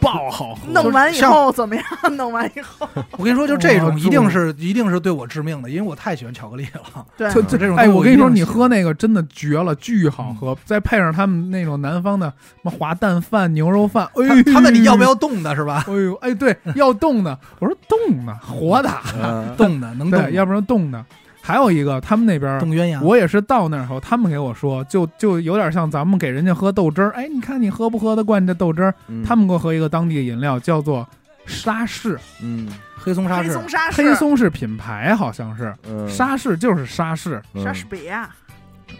爆好喝。弄完以后怎么样？弄完以后，我跟你说，就这种一定是一定是对我致命的，因为我太喜欢巧克力了。对，就这种哎，我跟你说，你喝那个真的绝了，巨好喝，再配上他们那种南方的什么滑蛋饭、牛肉饭，哎呦，他他问你要不要冻的是吧？哎呦，哎，对，要冻的。我说冻的，活的，嗯 冻的能冻对，要不然冻的。还有一个，他们那边冻鸳鸯。我也是到那儿后，他们给我说，就就有点像咱们给人家喝豆汁儿。哎，你看你喝不喝得惯这豆汁儿？嗯他们给我喝一个当地的饮料，叫做沙士。嗯黑松沙士，黑松沙士，黑松是品牌，好像是嗯沙士就是沙士。嗯莎士比亚，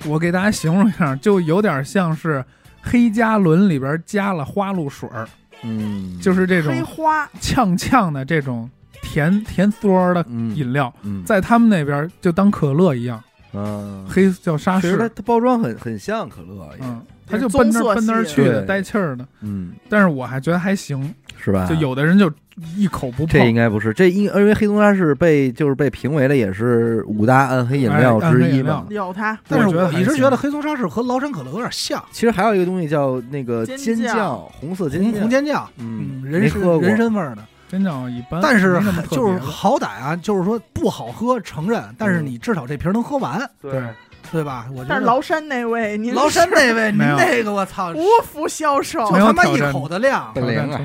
我给大家形容一下，就有点像是黑加仑里边加了花露水儿，嗯，就是这种黑花，呛呛的这种甜甜嗦儿的嗯饮料，嗯。在他们那边就当可乐一样，嗯，黑叫沙其实它士，它包装很很像可乐也，嗯，它就奔那儿奔那儿去的，带气儿的。嗯，但是我还觉得还行，是吧？就有的人就一口不这应，该不是，这因因为黑松沙士被就是被评为了也是五大暗黑饮料之一嘛。有它，但是我一直觉得黑松沙士和崂山可乐有点像，其实还有一个东西叫那个尖尖叫酱，红色尖红，红尖叫，嗯，人参味儿的。真的一般。但是就是好歹啊，就是说不好喝，承认，但是嗯。你至少这瓶能喝完，对，对吧？我觉但是崂山那位，您崂山那位，您那个我操，无福消受就。他妈一口的量，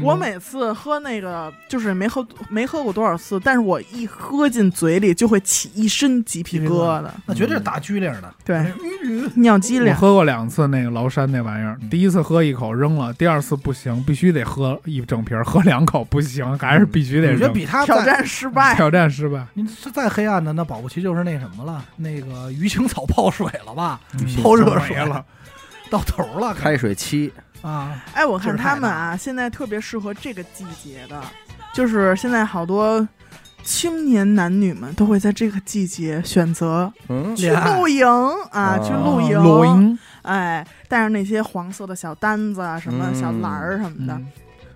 我每次喝那个，就是没喝没喝过多少次，但是我一喝进嘴里就会起一身鸡皮疙瘩，那绝对是打拘灵的。对，尿机灵。我喝过两次那个崂山那玩意儿嗯，第一次喝一口扔了，第二次不行，必须得喝一整瓶，喝两口不行，还是必须得我觉得。比他挑战失败，挑战失败，您是再黑暗的，那保不齐就是那什么了，那个鱼腥草 泡水了吧？嗯。泡热水了。到头了，开水期，啊！哎，我看他们啊，现在特别适合这个季节的，就是现在好多青年男女们都会在这个季节选择嗯。去露营啊，去露哦营，露营。哎，带上那些黄色的小单子啊，什么嗯小篮儿什么的，嗯。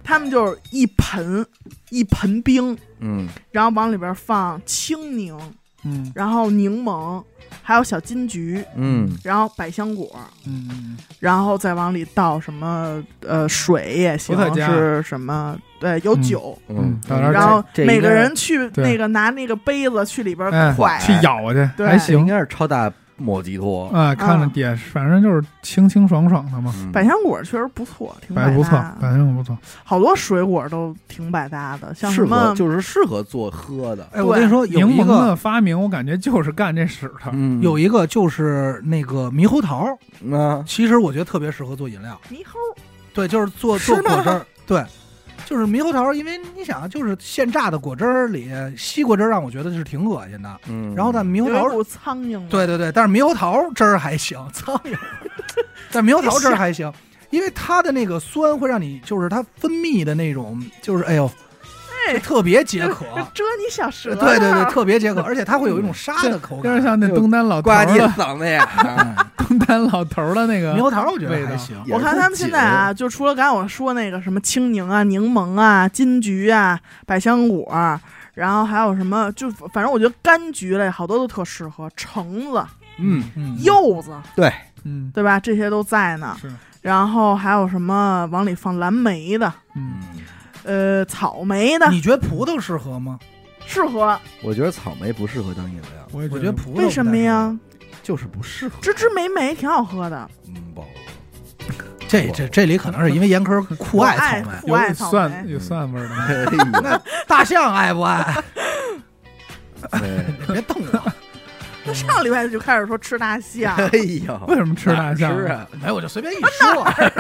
他们就是一盆一盆冰，嗯。然后往里边放青柠，嗯。然后柠檬，还有小金桔，嗯。然后百香果，嗯，然后再往里倒什么呃水也行是什么对，有嗯酒。嗯，然后每个人去那个拿那个杯子去里边哎蒯，去咬去对。还行。应该是超大莫吉托，啊，看着也是反正就是清清爽爽的嘛，嗯。百香果确实不错，挺百不错搭，百香果不错。好多水果都挺百搭的，像适合什么就是适合做喝的，哎，我跟你说，有柠檬一个的发明，我感觉就是干这使的。嗯。有一个就是那个猕猴桃，啊，其实我觉得特别适合做饮料。猕猴，对，就是做做果汁儿，对，就是猕猴桃，因为你想，就是现榨的果汁儿里，西瓜汁儿让我觉得是挺恶心的。嗯，然后但猕猴桃，有苍蝇。对对对，但是猕猴桃汁儿还行，苍蝇，但猕猴桃汁儿还行，因为它的那个酸会让你，就是它分泌的那种，就是哎呦，对，特别解渴。蛰你小舌头。对对对，特别解渴，而且它会有一种 沙的口感。有点像那东单老头刮你嗓子眼儿。东单老头儿的那个猕猴桃我觉味道得还行，我看他们现在啊，就除了刚才我说那个什么青柠啊、柠檬啊、金桔啊、百香果啊，然后还有什么，就反正我觉得柑橘类好多都特适合，橙子、嗯，嗯，柚子，对，嗯对吧？这些都在呢。是然后还有什么往里放蓝莓的，嗯呃，草莓的，你觉得葡萄适合吗？适合。我觉得草莓不适合当饮料，我也我觉得葡萄为什么呀？就是不适合。芝芝莓莓挺好喝的，嗯，不，这这这里可能是因为严科 酷爱草莓，有酷爱草蒜莓。有蒜味儿的，哎呀大象爱不爱？对别瞪我，那上礼拜就开始说吃大象，哎呦，为什么吃大象？吃啊？没我就随便一说，哎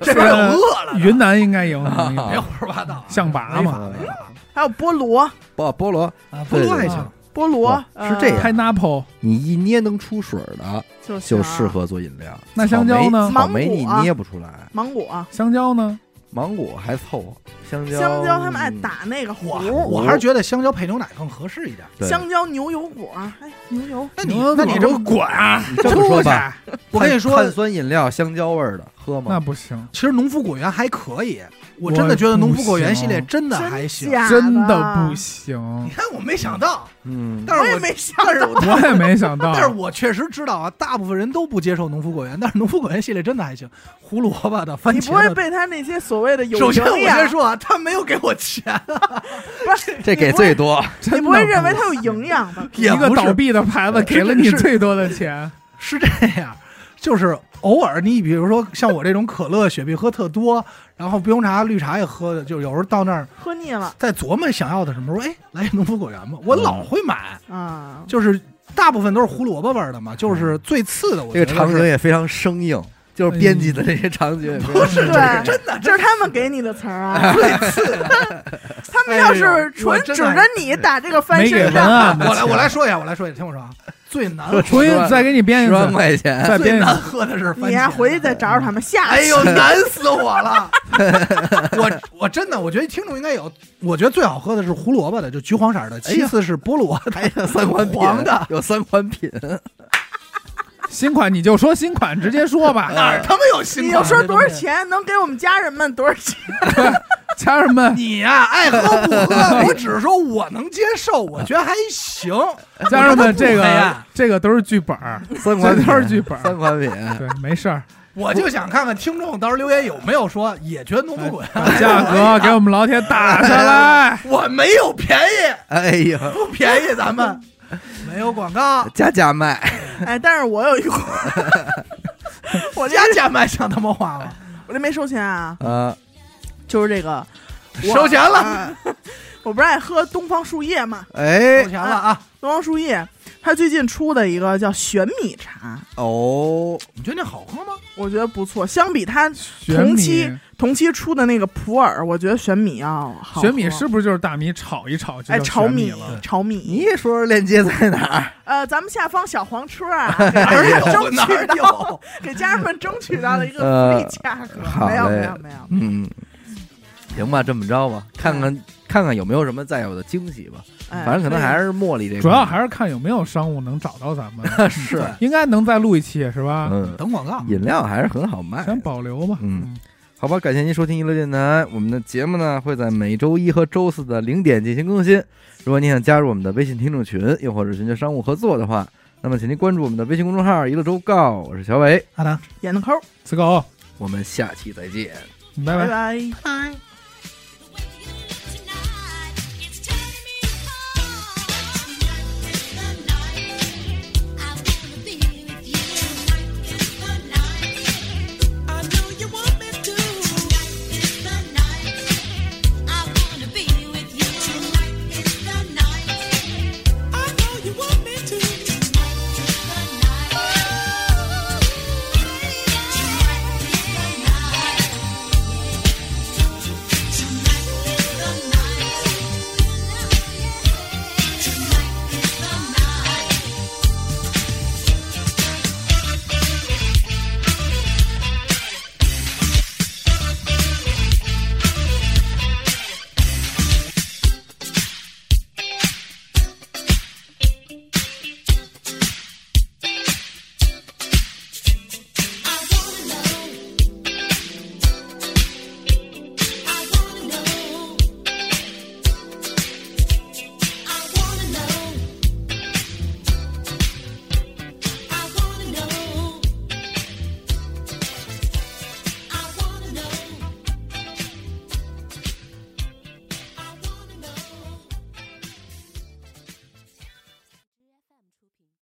这边我饿了，云南应该有，别胡说八道，象拔没嘛还有菠萝，不，菠萝啊，菠萝还行，菠萝是这样，pineapple 你一捏能出水的，就适合做饮料。那香蕉呢草莓你捏不出来，芒果。香蕉呢？芒果还凑合，香蕉香蕉他们爱嗯打那个我糊，我还是觉得香蕉配牛奶更合适一点。对香蕉牛油果，哎，牛油那你那你这么滚啊！这么说吧，我跟你说碳酸饮料香蕉味儿的喝吗？那不行，其实农夫果园还可以，我真的觉得农夫果园系列真的还行。真的的不行你，看，我没想到，嗯，但是我没想但是到，我也没想到。但是我确实知道啊，大部分人都不接受农夫果园，但是农夫果园系列真的还行，胡萝卜的、番茄你不会。被他那些所谓的有首先，我先，说啊，他没有给我钱，不是 这给最多。你不会认为他有营养吧？一个倒闭的牌子给了你最多的钱，是这样，就是偶尔你比如说像我这种可乐、雪碧喝特多，然后冰红茶、绿茶也喝的，就有时候到那儿喝腻了在琢磨想要的什么时候，哎，来农夫果园吧，我老会买，啊！就是大部分都是胡萝卜味儿的嘛，就是最次的，我这个场景也非常生硬，就是编辑的这些场景也非常生硬。对，真的，这是他们给你的词儿啊。最次的。他们要是纯指着你打这个翻身仗，我来，我来说一下，我来说一下，听我说啊，最难喝回去再给你编一十万次，块钱，再编一次。最难喝的是番茄。你还回去再找找他们下去。哎呦，难死我了！我我真的，我觉得听众应该有，我觉得最好喝的是胡萝卜的，就橘黄色的，其次是菠萝的，还有三 款品黄的，有三款品，新款你就说新款，直接说吧。哪儿他妈有新你款？就说多少？钱能给我们家人们多少钱？家人们，你呀、爱喝不喝，我只是说我能接受，我觉得还行。家人们，这个这个都是剧本儿，三款都是剧本儿。三款品。对，没事儿，我就想看看听众到时候留言有没有说也觉得弄不滚把价格给我们老铁打下来。我没有便宜，哎呀，不便宜，咱们 没有广告，加价卖，哎，但是我有一款，我这加价卖像他妈话吗？我这没收钱啊，啊，就是这个。我收钱了，啊我不是爱喝东方树叶嘛，哎。收，钱了啊！东方树叶，它最近出的一个叫玄米茶，哦，你觉得那好喝吗？我觉得不错。相比它玄米，同期同期出的那个普洱，我觉得玄米要好喝。玄米是不是就是大米炒一炒就哎叫炒米玄了？你炒米，也说说链接在哪儿？呃，咱们下方小黄车啊，给哪儿有人争哪儿取到有？给家人们争取到了一个福利价格。好没有嘞没有没有，嗯，行吧，这么着吧，看看看看有没有什么再有的惊喜吧。哎反正可能还是茉莉这个，主要还是看有没有商务能找到咱们，是应该能再录一期是吧？嗯，等广告。饮料还是很好卖。先保留吧。嗯，好吧，感谢您收听娱乐电台。我们的节目呢会在每周一和周四的零点进行更新。如果您想加入我们的微信听众群，又或者寻求商务合作的话，那么请您关注我们的微信公众号“娱乐周告”。我是小伟，阿达。演的抠，四狗，我们下期再见。拜拜拜。拜。拜。